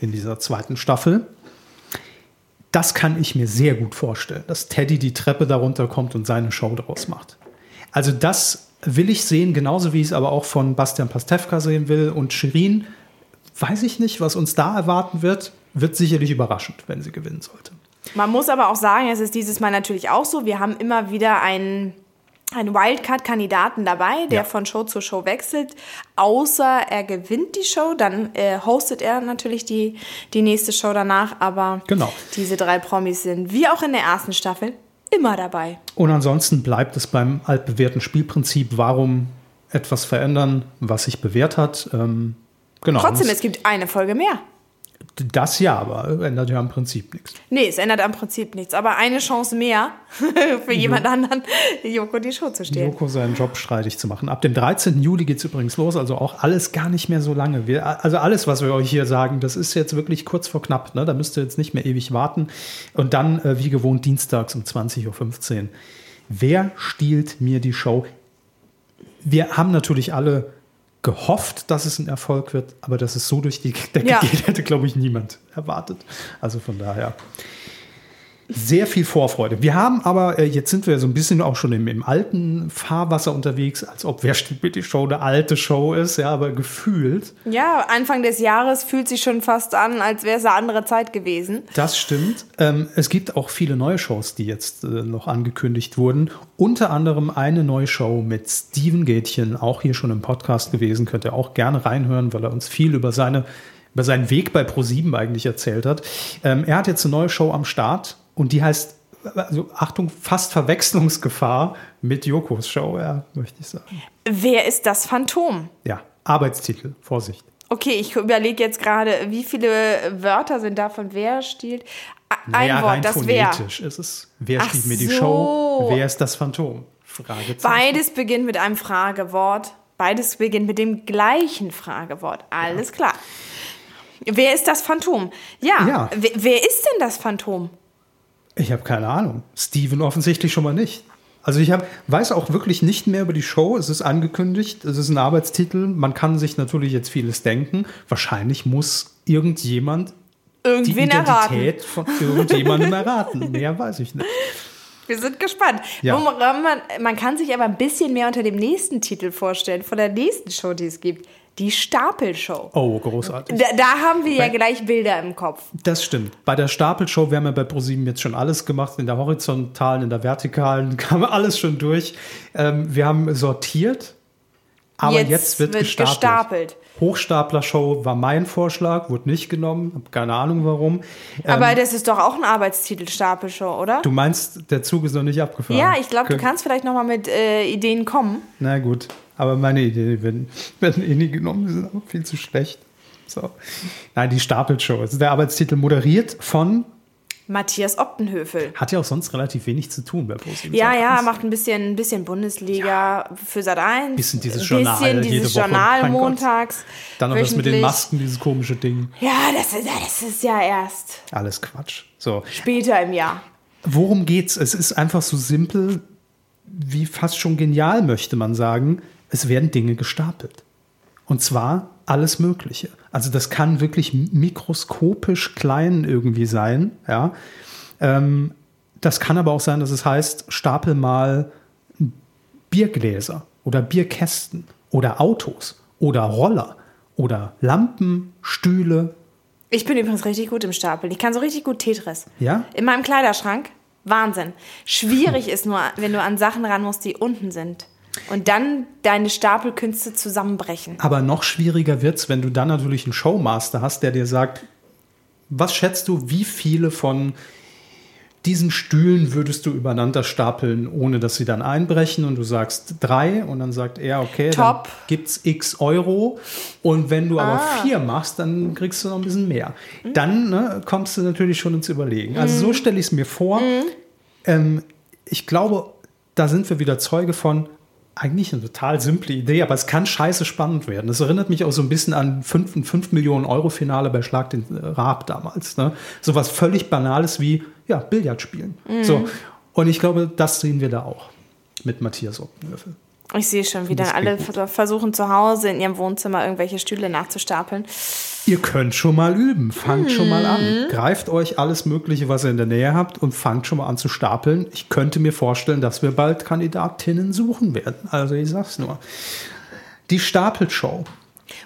in dieser zweiten Staffel. Das kann ich mir sehr gut vorstellen, dass Teddy die Treppe darunter kommt und seine Show daraus macht. Also das will ich sehen, genauso wie ich es aber auch von Bastian Pastewka sehen will. Und Shirin, weiß ich nicht, was uns da erwarten wird, wird sicherlich überraschend, wenn sie gewinnen sollte.
Man muss aber auch sagen, es ist dieses Mal natürlich auch so, wir haben immer wieder einen, einen Wildcard-Kandidaten dabei, der
Ja.
von Show zu Show wechselt. Außer er gewinnt die Show, dann äh, hostet er natürlich die, die nächste Show danach. Aber
Genau.
diese drei Promis sind, wie auch in der ersten Staffel, immer dabei.
Und ansonsten bleibt es beim altbewährten Spielprinzip, warum etwas verändern, was sich bewährt hat. Ähm, genau.
Trotzdem, es gibt eine Folge mehr.
Das ja, aber ändert ja im Prinzip nichts.
Nee, es ändert am Prinzip nichts. Aber eine Chance mehr für jemand anderen, Joko die Show zu stehlen.
Joko seinen Job streitig zu machen. Ab dem 13. Juli geht es übrigens los, also auch alles gar nicht mehr so lange. Wir, also alles, was wir euch hier sagen, das ist jetzt wirklich kurz vor knapp. Ne? Da müsst ihr jetzt nicht mehr ewig warten. Und dann, äh, wie gewohnt, dienstags um 20.15 Uhr. Wer stiehlt mir die Show? Wir haben natürlich alle gehofft, dass es ein Erfolg wird, aber dass es so durch die Decke
Ja.
geht, hätte, glaube ich, niemand erwartet. Also von daher sehr viel Vorfreude. Wir haben aber, äh, jetzt sind wir so ein bisschen auch schon im, im alten Fahrwasser unterwegs, als ob Wer steht mit die Show eine alte Show ist, ja, aber gefühlt.
Ja, Anfang des Jahres fühlt sich schon fast an, als wäre es eine andere Zeit gewesen.
Das stimmt. Ähm, es gibt auch viele neue Shows, die jetzt äh, noch angekündigt wurden. Unter anderem eine neue Show mit Steven Gätchen, auch hier schon im Podcast gewesen. Könnt ihr auch gerne reinhören, weil er uns viel über seine über seinen Weg bei ProSieben eigentlich erzählt hat. Ähm, er hat jetzt eine neue Show am Start und die heißt, also Achtung, fast Verwechslungsgefahr mit Jokos Show, ja, möchte ich sagen.
Wer ist das Phantom?
Ja, Arbeitstitel, Vorsicht.
Okay, ich überlege jetzt gerade, wie viele Wörter sind davon wer stiehlt. Ein
Naja,
Wort, das wer.
phonetisch ist es. Wer
Ach
stiehlt mir die
so.
Show? Wer ist das Phantom? Fragezeichen.
Beides beginnt mit einem Fragewort. Beides beginnt mit dem gleichen Fragewort. Alles klar. Wer ist das Phantom? Ja,
Ja.
Wer, wer ist denn das Phantom?
Ich habe keine Ahnung. Steven offensichtlich schon mal nicht. Also ich hab, weiß auch wirklich nicht mehr über die Show. Es ist angekündigt, es ist ein Arbeitstitel. Man kann sich natürlich jetzt vieles denken. Wahrscheinlich muss irgendjemand die
Irgendwen erraten.
Identität von irgendjemandem erraten. Mehr weiß ich nicht.
Wir sind gespannt.
Ja.
Man, man kann sich aber ein bisschen mehr unter dem nächsten Titel vorstellen, von der nächsten Show, die es gibt. Die Stapelshow.
Oh, großartig.
Da, da haben wir ja
Bei-
gleich Bilder im Kopf.
Das stimmt. Bei der Stapelshow, wir haben ja bei ProSieben jetzt schon alles gemacht, in der horizontalen, in der vertikalen, kam alles schon durch. Ähm, wir haben sortiert, aber jetzt, wird, gestapelt.
gestapelt.
Hochstapler-Show war mein Vorschlag, wurde nicht genommen, habe keine Ahnung warum. Ähm,
Aber das ist doch auch ein Arbeitstitel, Stapelshow, oder?
du meinst, der Zug ist noch nicht abgefahren?
ja, ich glaube, du kannst vielleicht noch mal mit äh, Ideen kommen.
Na gut, aber meine Ideen werden, werden eh nie genommen, die sind auch viel zu schlecht. So. Nein, die Stapelshow. Das ist der Arbeitstitel moderiert von,
Matthias Optenhöfel.
hat ja auch sonst relativ wenig zu tun bei ProSieben.
Ja, ja, macht ein bisschen, ein bisschen Bundesliga für Sat 1.
Bisschen dieses Journal
bisschen dieses
Woche.
Journal montags.
Dann noch das mit den. Masken, dieses komische Ding.
Ja, das ist, das ist ja erst
Alles Quatsch. So.
später im Jahr.
Worum geht's? Es ist einfach so simpel wie fast schon genial, möchte man sagen. Es werden Dinge gestapelt. Und zwar alles Mögliche. Also das kann wirklich mikroskopisch klein irgendwie sein. Ja. Ähm, das kann aber auch sein, dass es heißt, stapel mal Biergläser oder Bierkästen oder Autos oder Roller oder Lampen, Stühle.
Ich bin übrigens richtig gut im Stapeln. Ich kann so richtig gut Tetris.
Ja?
In meinem Kleiderschrank. Wahnsinn. Schwierig ist nur, wenn du an Sachen ran musst, die unten sind. Und dann deine Stapelkünste zusammenbrechen.
Aber noch schwieriger wird's, wenn du dann natürlich einen Showmaster hast, der dir sagt, was schätzt du, wie viele von diesen Stühlen würdest du übereinander stapeln, ohne dass sie dann einbrechen? Und du sagst drei und dann sagt er, okay,
Top.
dann gibt's x Euro. Und wenn du aber
Ah.
vier machst, dann kriegst du noch ein bisschen mehr. Dann ne, kommst du natürlich schon ins Überlegen. Also
Mhm.
so stelle ich es mir vor. Ähm, ich glaube, da sind wir wieder Zeuge von, eigentlich eine total simple Idee, aber es kann scheiße spannend werden. Das erinnert mich auch so ein bisschen an 5, 5 Millionen Euro Finale bei Schlag den Raab damals. Ne? So was völlig Banales wie, ja, Billard spielen. So. Und ich glaube, das sehen wir da auch mit Matthias Oppenhöfel.
Ich sehe schon, wie
Das
dann alle versuchen zu Hause in ihrem Wohnzimmer irgendwelche Stühle nachzustapeln.
Ihr könnt schon mal üben, fangt schon mal
Mhm.
an. Greift euch alles Mögliche, was ihr in der Nähe habt und fangt schon mal an zu stapeln. Ich könnte mir vorstellen, dass wir bald Kandidatinnen suchen werden. Also ich sag's nur. Die Stapelshow.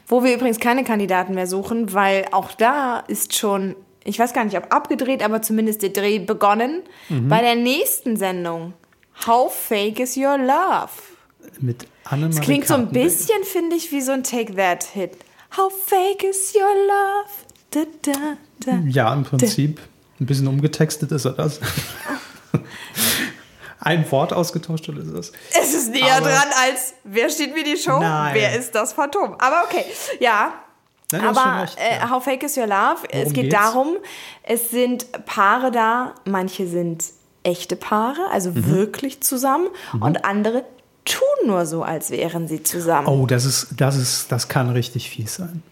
Wo wir übrigens keine Kandidaten mehr suchen, weil auch da ist schon, ich weiß gar nicht, ob abgedreht, aber zumindest der Dreh begonnen.
Mhm.
Bei der nächsten Sendung. How fake is your love?
Mit Annemarie
Das klingt so ein bisschen, finde ich, wie so ein Take That Hit. How fake is your love? Da, da, da.
Ja, im Prinzip. Ein bisschen umgetextet ist er das. Ein Wort ausgetauscht oder ist es?
Es ist näher
Aber-
dran als wer steht wie die Show?
Nein.
Wer ist das Phantom? Aber okay, ja.
Nein,
Aber
recht,
äh,
ja.
How Fake is Your Love? es
Worum
geht
geht's?
darum, es sind Paare da, manche sind echte Paare, also
Mhm.
wirklich zusammen, und andere tun nur so, als wären sie zusammen.
Oh, das ist, das ist, das kann richtig fies sein.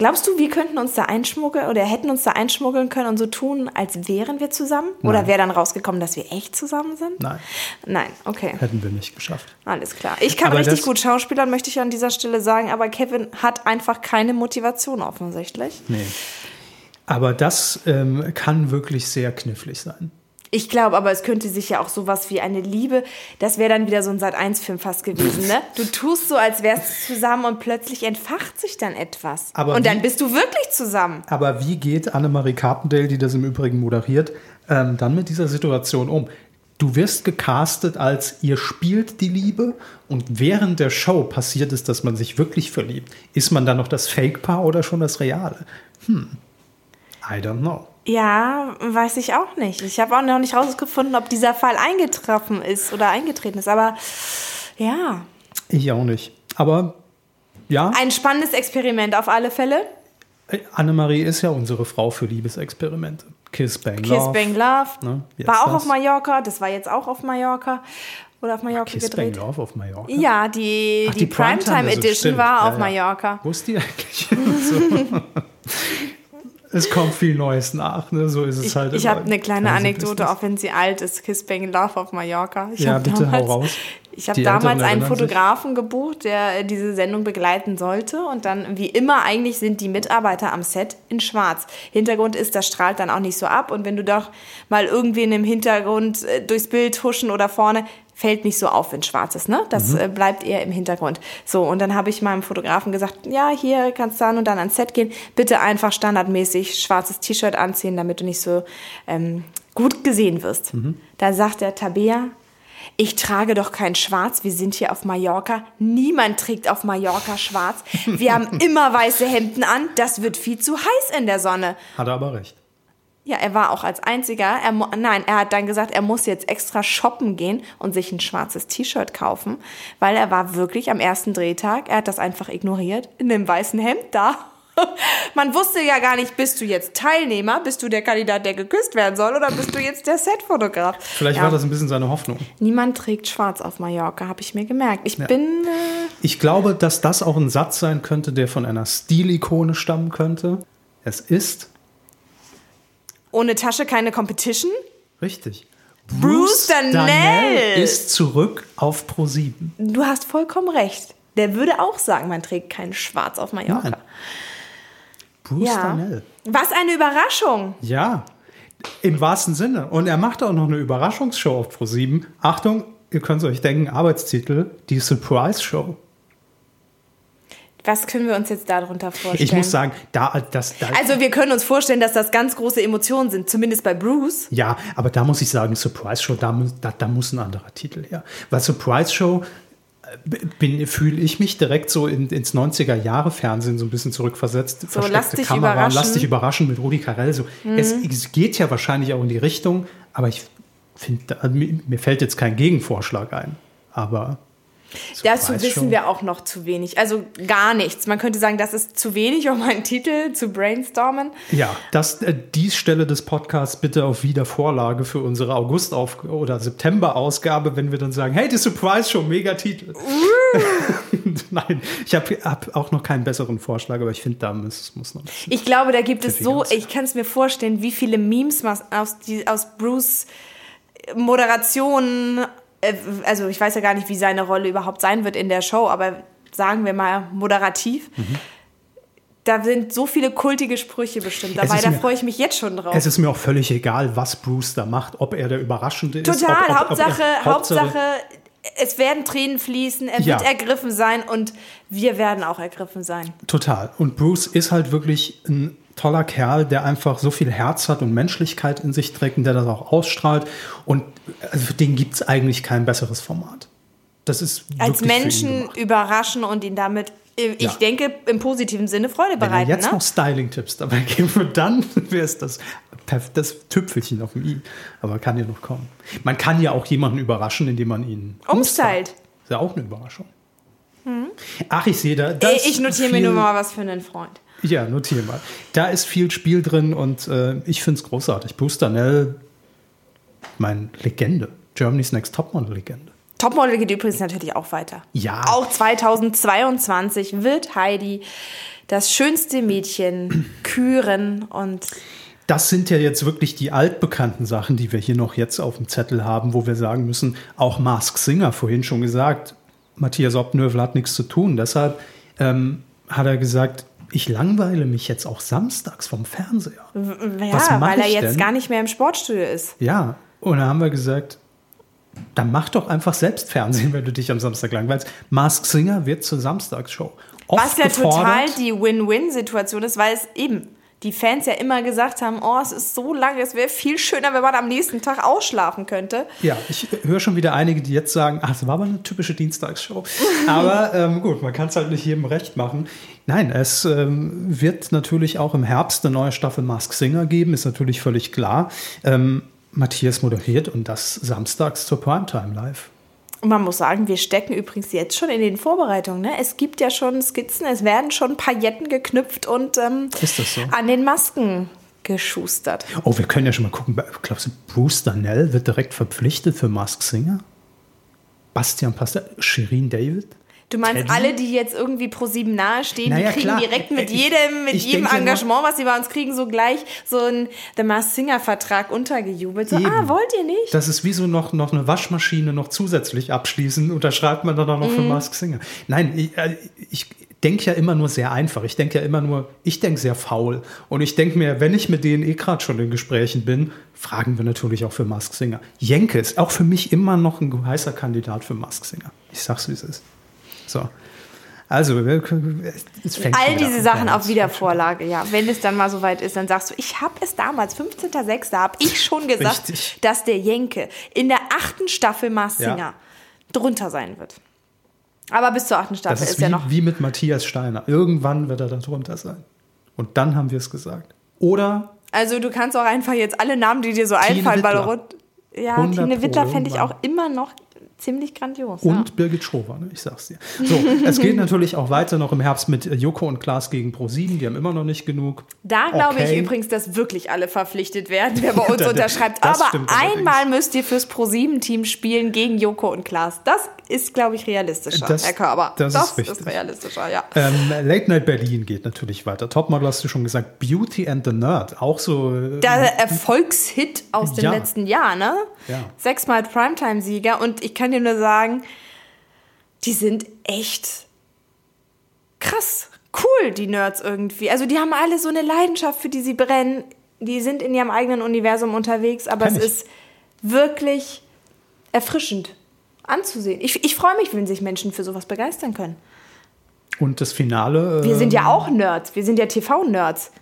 Glaubst du, wir könnten uns da einschmuggeln oder hätten uns da einschmuggeln können und so tun, als wären wir zusammen? Oder
Nein.
wäre dann rausgekommen, dass wir echt zusammen sind?
Nein,
Nein, okay.
hätten wir nicht geschafft.
Alles klar. Ich kann
Aber
richtig gut schauspielern, möchte ich an dieser Stelle sagen, aber Kevin hat einfach keine Motivation offensichtlich.
Nee. Aber das ähm, kann wirklich sehr knifflig sein.
Ich glaube aber, es könnte sich ja auch sowas wie eine Liebe, das wäre dann wieder so ein Sat-1-Film fast gewesen, ne? Du tust so, als wärst du zusammen und plötzlich entfacht sich dann etwas.
Aber
und dann
wie-
bist du wirklich zusammen.
Aber wie geht Annemarie Carpendale, die das im Übrigen moderiert, ähm, dann mit dieser Situation um? Du wirst gecastet als ihr spielt die Liebe und während der Show passiert es, dass man sich wirklich verliebt. Ist man dann noch das Fake-Paar oder schon das Reale? Hm. I don't know.
Ja, weiß ich auch nicht. Ich habe auch noch nicht rausgefunden, ob dieser Fall eingetroffen ist oder eingetreten ist. Aber ja,
Ich auch nicht. Aber ja,
ein spannendes Experiment auf alle Fälle.
äh, Annemarie ist ja unsere Frau für Liebesexperimente. Kiss Bang
Kiss
Love.
Bang Love.
Ne,
War auch
das.
auf Mallorca. Das war jetzt auch auf Mallorca. Oder auf Mallorca
Kiss Bang
gedreht.
Love auf Mallorca.
Ja, die,
Ach,
die, Primetime
also
Edition
stimmt.
war
Ja,
auf
ja.
Mallorca.
Wo ist die eigentlich? Es kommt viel Neues nach, ne? so ist es
Ich,
halt.
ich habe eine kleine Anekdote, auch wenn sie alt ist. Kiss Bang Love auf Mallorca. Ich
Ja, bitte, hau
damals,
raus.
Ich habe damals einen
erinnern sich.
Fotografen gebucht, der äh, diese Sendung begleiten sollte. Und dann, wie immer, eigentlich sind die Mitarbeiter am Set in schwarz. Hintergrund ist, das strahlt dann auch nicht so ab. Und wenn du doch mal irgendwen im Hintergrund äh, durchs Bild huschen oder vorne, fällt nicht so auf, wenn schwarz ist, ne? Das
Mhm.
äh, bleibt eher im Hintergrund. So, und dann habe ich meinem Fotografen gesagt, ja, hier kannst du dann und dann ans Set gehen. Bitte einfach standardmäßig schwarzes T-Shirt anziehen, damit du nicht so ähm, gut gesehen wirst. Da sagt der Tabea, ich trage doch kein Schwarz, wir sind hier auf Mallorca. Niemand trägt auf Mallorca schwarz. Wir haben immer weiße Hemden an, das wird viel zu heiß in der Sonne.
Hat er aber recht.
Ja, er war auch als einziger. Er, nein, er hat dann gesagt, er muss jetzt extra shoppen gehen und sich ein schwarzes T-Shirt kaufen, weil er war wirklich am ersten Drehtag, er hat das einfach ignoriert, in dem weißen Hemd da. Man wusste ja gar nicht, bist du jetzt Teilnehmer, bist du der Kandidat, der geküsst werden soll, oder bist du jetzt der Setfotograf?
Vielleicht
ja,
war das ein bisschen seine Hoffnung.
Niemand trägt schwarz auf Mallorca, habe ich mir gemerkt. Ich bin. Äh,
Ich glaube, dass das auch ein Satz sein könnte, der von einer Stilikone stammen könnte. Es ist
ohne Tasche keine Competition.
richtig.
Bruce Darnell.
ist zurück auf Pro7.
Du hast vollkommen recht. Der würde auch sagen, man trägt kein Schwarz auf Mallorca.
Nein. Bruce
Ja.
Darnell.
Was eine Überraschung.
Ja, im wahrsten Sinne. Und er macht auch noch eine Überraschungsshow auf Pro7. Achtung, ihr könnt euch denken, Arbeitstitel, die Surprise Show.
Was können wir uns jetzt darunter vorstellen?
Ich muss sagen, da, das, da,
also wir können uns vorstellen, dass das ganz große Emotionen sind, zumindest bei Bruce.
ja, aber da muss ich sagen, Surprise Show, da, muss- da, da muss ein anderer Titel her. Weil Surprise Show äh, fühle ich mich direkt so in, ins 90er-Jahre-Fernsehen so ein bisschen zurückversetzt.
So, lass dich
Kamera,
überraschen.
lass dich überraschen mit Rudi Carell. So. Es, es geht ja wahrscheinlich auch in die Richtung, aber ich finde, mir, mir fällt jetzt kein Gegenvorschlag ein. Aber
Dazu wissen wir auch noch zu wenig. Also gar nichts. Man könnte sagen, das ist zu wenig, um einen Titel zu brainstormen.
Ja, das, äh, die Stelle des Podcasts bitte auf Wiedervorlage für unsere August- oder September-Ausgabe, wenn wir dann sagen, hey, die Surprise Show, mega Titel. Nein, ich habe hab auch noch keinen besseren Vorschlag, aber ich finde, da muss, muss noch.
Ich glaube, da gibt es so, ich kann es mir vorstellen, wie viele Memes aus, die, aus Bruce Moderation, äh, also ich weiß ja gar nicht, wie seine Rolle überhaupt sein wird in der Show, aber sagen wir mal moderativ.
Mhm.
Da sind so viele kultige Sprüche bestimmt dabei,
ist
da
mir-
freue ich mich jetzt schon drauf.
Es ist mir auch völlig egal, was Bruce da macht, ob er der Überraschende ist.
Total,
ob, ob,
Hauptsache,
ob er,
Hauptsache, es werden Tränen fließen, er
Ja.
wird ergriffen sein und wir werden auch ergriffen sein.
Total. Und Bruce ist halt wirklich ein toller Kerl, der einfach so viel Herz hat und Menschlichkeit in sich trägt und der das auch ausstrahlt. Und also für den gibt es eigentlich kein besseres Format. Das ist
Als Menschen überraschen und ihn damit, äh, ich
Ja.
denke, im positiven Sinne Freude
Wenn er
bereiten.
jetzt
Ne?
noch Styling-Tipps dabei geben würde, dann wäre es das, das Tüpfelchen auf dem i. Aber kann ja noch kommen. Man kann ja auch jemanden überraschen, indem man ihn
Umstylt.
Ist ja auch eine Überraschung. Ach, ich sehe da.
Äh, Ich notiere mir nur mal was für einen Freund.
Ja, notiere mal. Da ist viel Spiel drin und äh, ich finde es großartig. Bruce Darnell, mein Legende. Germany's Next Topmodel-Legende.
Topmodel geht übrigens natürlich auch weiter.
Ja.
Auch 2022 wird Heidi das schönste Mädchen küren und
Das sind ja jetzt wirklich die altbekannten Sachen, die wir hier noch jetzt auf dem Zettel haben, wo wir sagen müssen, auch Mask Singer, vorhin schon gesagt, Matthias Obnövel hat nichts zu tun. Deshalb ähm, hat er gesagt, ich langweile mich jetzt auch samstags vom Fernseher. Was
ja,
mach
weil er jetzt
denn?
gar nicht mehr im Sportstudio ist.
Ja, und dann haben wir gesagt, dann mach doch einfach selbst Fernsehen, wenn du dich am Samstag langweilst. Mask Singer wird zur Samstagsshow. Oft
Was ja
gefordert.
total die Win-Win-Situation ist, weil es eben die Fans ja immer gesagt haben, oh, es ist so lange, es wäre viel schöner, wenn man am nächsten Tag ausschlafen könnte.
Ja, ich höre schon wieder einige, die jetzt sagen, ach, das war aber eine typische Dienstagsshow. Aber ähm, gut, man kann es halt nicht jedem recht machen. Nein, es ähm, wird natürlich auch im Herbst eine neue Staffel Mask Singer geben, ist natürlich völlig klar. Ähm, Matthias moderiert und das samstags zur Primetime live.
Und man muss sagen, wir stecken übrigens jetzt schon in den Vorbereitungen. Ne? Es gibt ja schon Skizzen, es werden schon Pailletten geknüpft und ähm,
so?
an den Masken geschustert.
Oh, wir können ja schon mal gucken. Glaubst du, Bruce Darnell wird direkt verpflichtet für Mask Singer? Bastian Pastor, Shirin David?
Du meinst,
Teddy?
alle, die jetzt irgendwie pro sieben nahe stehen,
Naja,
die kriegen
klar.
direkt mit
Ich-
jedem, mit
ich
jedem
ja nur-
Engagement, was sie bei uns kriegen, so gleich so einen The Masked Singer Vertrag untergejubelt. So,
Eben.
ah, wollt ihr nicht?
Das ist wie so noch, noch eine Waschmaschine noch zusätzlich abschließen. Unterschreibt man dann auch noch für Mask Singer. Nein, ich, äh, ich denke ja immer nur sehr einfach. Ich denke ja immer nur, ich denke sehr faul. Und ich denke mir, wenn ich mit denen eh gerade schon in Gesprächen bin, fragen wir natürlich auch für Mask Singer. Jenke ist auch für mich immer noch ein heißer Kandidat für Mask Singer. Ich sag's, wie es ist. So. Also, es fängt
All diese. Sachen
Ja,
auf Wiedervorlage, ja. Wenn es dann mal soweit ist, dann sagst du, ich habe es damals, 15.06., habe ich schon gesagt,
Richtig.
dass der Jenke in der achten Staffel Mars
Ja.
Singer drunter sein wird. Aber bis zur achten Staffel
Das
ist,
ist wie,
ja noch.
wie mit Matthias Steiner. Irgendwann wird er da drunter sein. Und dann haben wir es gesagt. Oder
Also du kannst auch einfach jetzt alle Namen, die dir so
Tine
einfallen,
Wittler.
Rund. Ja,
100
Tine Wittler fände ich auch immer noch ziemlich grandios.
und
ja.
Birgit Schrover, ne? ich sag's dir. So, es geht natürlich auch weiter noch im Herbst mit Joko und Klaas gegen Pro7. Die haben immer noch nicht genug.
Da glaube
Okay.
ich übrigens, dass wirklich alle verpflichtet werden, wer bei uns
Das-
unterschreibt.
das
Aber
stimmt allerdings.
einmal müsst ihr fürs Pro-7-Team spielen gegen Joko und Klaas. Das ist, glaube ich, realistischer,
Das-
Herr Körber.
das ist
ist,
richtig.
realistischer, ja.
Ähm, Late Night Berlin geht natürlich weiter. Topmodel hast du schon gesagt. Beauty and the Nerd, auch so. äh,
Der Erfolgshit aus dem
Ja.
letzten Jahr, ne?
Ja.
Sechsmal Primetime-Sieger und ich kann dir nur sagen, die sind echt krass, cool, die Nerds irgendwie. Also die haben alle so eine Leidenschaft, für die sie brennen. Die sind in ihrem eigenen Universum unterwegs, aber
Kenn
es
ich.
ist wirklich erfrischend anzusehen. Ich, ich freue mich, wenn sich Menschen für sowas begeistern können.
Und das Finale.
Wir sind ja auch Nerds, wir sind ja TV-Nerds.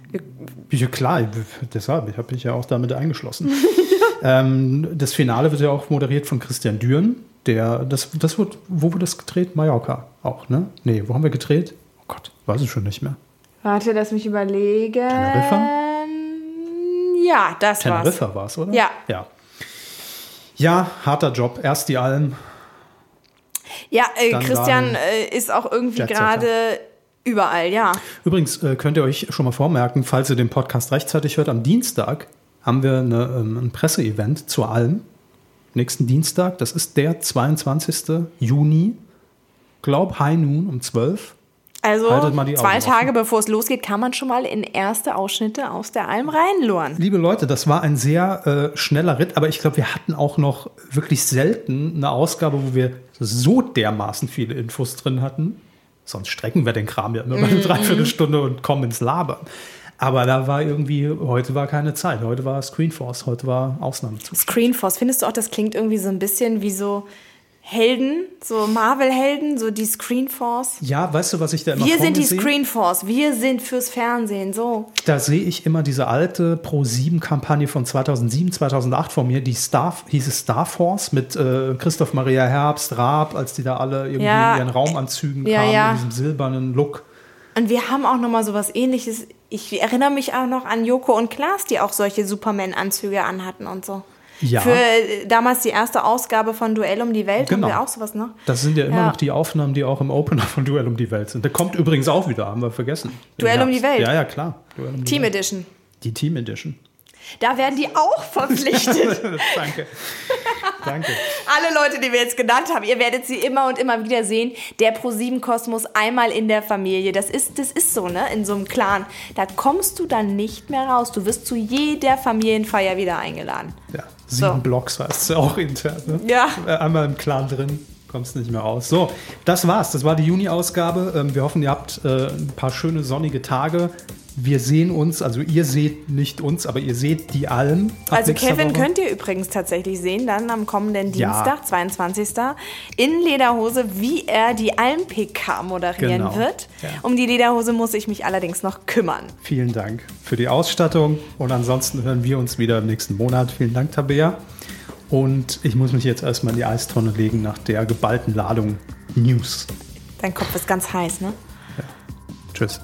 Ja, klar, deshalb, ich habe mich ja auch damit eingeschlossen. ähm, das Finale wird ja auch moderiert von Christian Düren. Der, das, das wird, wo wurde das gedreht? Mallorca auch, ne? Nee, wo haben wir gedreht? Oh Gott, weiß ich schon nicht mehr.
Warte, lass mich überlegen.
Teneriffa?
Ja, das war's.
Teneriffa war es, oder?
Ja.
ja. Ja, harter Job. Erst die Alm.
Ja, äh, Christian äh, ist auch irgendwie gerade überall, ja.
Übrigens äh, könnt ihr euch schon mal vormerken, falls ihr den Podcast rechtzeitig hört, am Dienstag haben wir eine, ähm, ein Presseevent zur Alm. Nächsten Dienstag, das ist der 22. Juni. Glaub High Noon um 12.
Also zwei Tage bevor es losgeht, kann man schon mal in erste Ausschnitte aus der Alm reinluren.
Liebe Leute, das war ein sehr äh, schneller Ritt, aber ich glaube, wir hatten auch noch wirklich selten eine Ausgabe, wo wir so dermaßen viele Infos drin hatten. Sonst strecken wir den Kram ja immer bei einer Dreiviertelstunde und kommen ins Labern. Aber da war irgendwie, heute war keine Zeit. Heute war Screenforce, heute war Ausnahmezustand.
Screenforce, findest du auch, das klingt irgendwie so ein bisschen wie so Helden, so Marvel-Helden, so die Screenforce?
Ja, weißt du, was ich da immer
Wir sind die? Screenforce, wir sind fürs Fernsehen, so.
Da sehe ich immer diese alte Pro-7-Kampagne von 2007, 2008 vor mir, die Star, hieß es Star Force mit äh, Christoph Maria Herbst, Raab, als die da alle irgendwie
Ja.
in ihren Raumanzügen
Ja,
kamen,
ja.
in diesem silbernen Look.
Und wir haben auch noch mal so was ähnliches. Ich erinnere mich auch noch an Joko und Klaas, die auch solche Superman-Anzüge anhatten und so.
Ja.
Für äh, damals die erste Ausgabe von Duell um die Welt
Genau.
haben wir auch sowas noch.
Das sind ja immer
Ja.
noch die Aufnahmen, die auch im Opener von Duell um die Welt sind. Der kommt übrigens auch wieder, haben wir vergessen.
Duell um die. Welt?
Ja, ja, klar. Um
Team
Welt.
Edition.
Die Team Edition.
Da werden die auch verpflichtet.
Danke. Danke.
Alle Leute, die wir jetzt genannt haben, ihr werdet sie immer und immer wieder sehen. Der Pro7-Kosmos einmal in der Familie. Das ist, das ist so, ne? In so einem Clan. Da kommst du dann nicht mehr raus. Du wirst zu jeder Familienfeier wieder eingeladen.
Ja, sieben
So.
Blocks heißt es auch intern. Ne?
Ja.
Äh, Einmal im Clan drin, kommst nicht mehr raus. So, das war's. Das war die Juni-Ausgabe. Ähm, Wir hoffen, ihr habt äh, ein paar schöne sonnige Tage. Wir sehen uns, also ihr seht nicht uns, aber ihr seht die Alm.
Also Kevin
Woche.
könnt ihr übrigens tatsächlich sehen, dann am kommenden
Ja.
Dienstag, 22. in Lederhose, wie er die Alm-PK moderieren
Genau.
wird.
Ja.
Um die Lederhose muss ich mich allerdings noch kümmern.
Vielen Dank für die Ausstattung und ansonsten hören wir uns wieder im nächsten Monat. Vielen Dank, Tabea. Und ich muss mich jetzt erstmal in die Eistonne legen nach der geballten Ladung News.
Dein Kopf ist ganz heiß, ne?
Tschüss.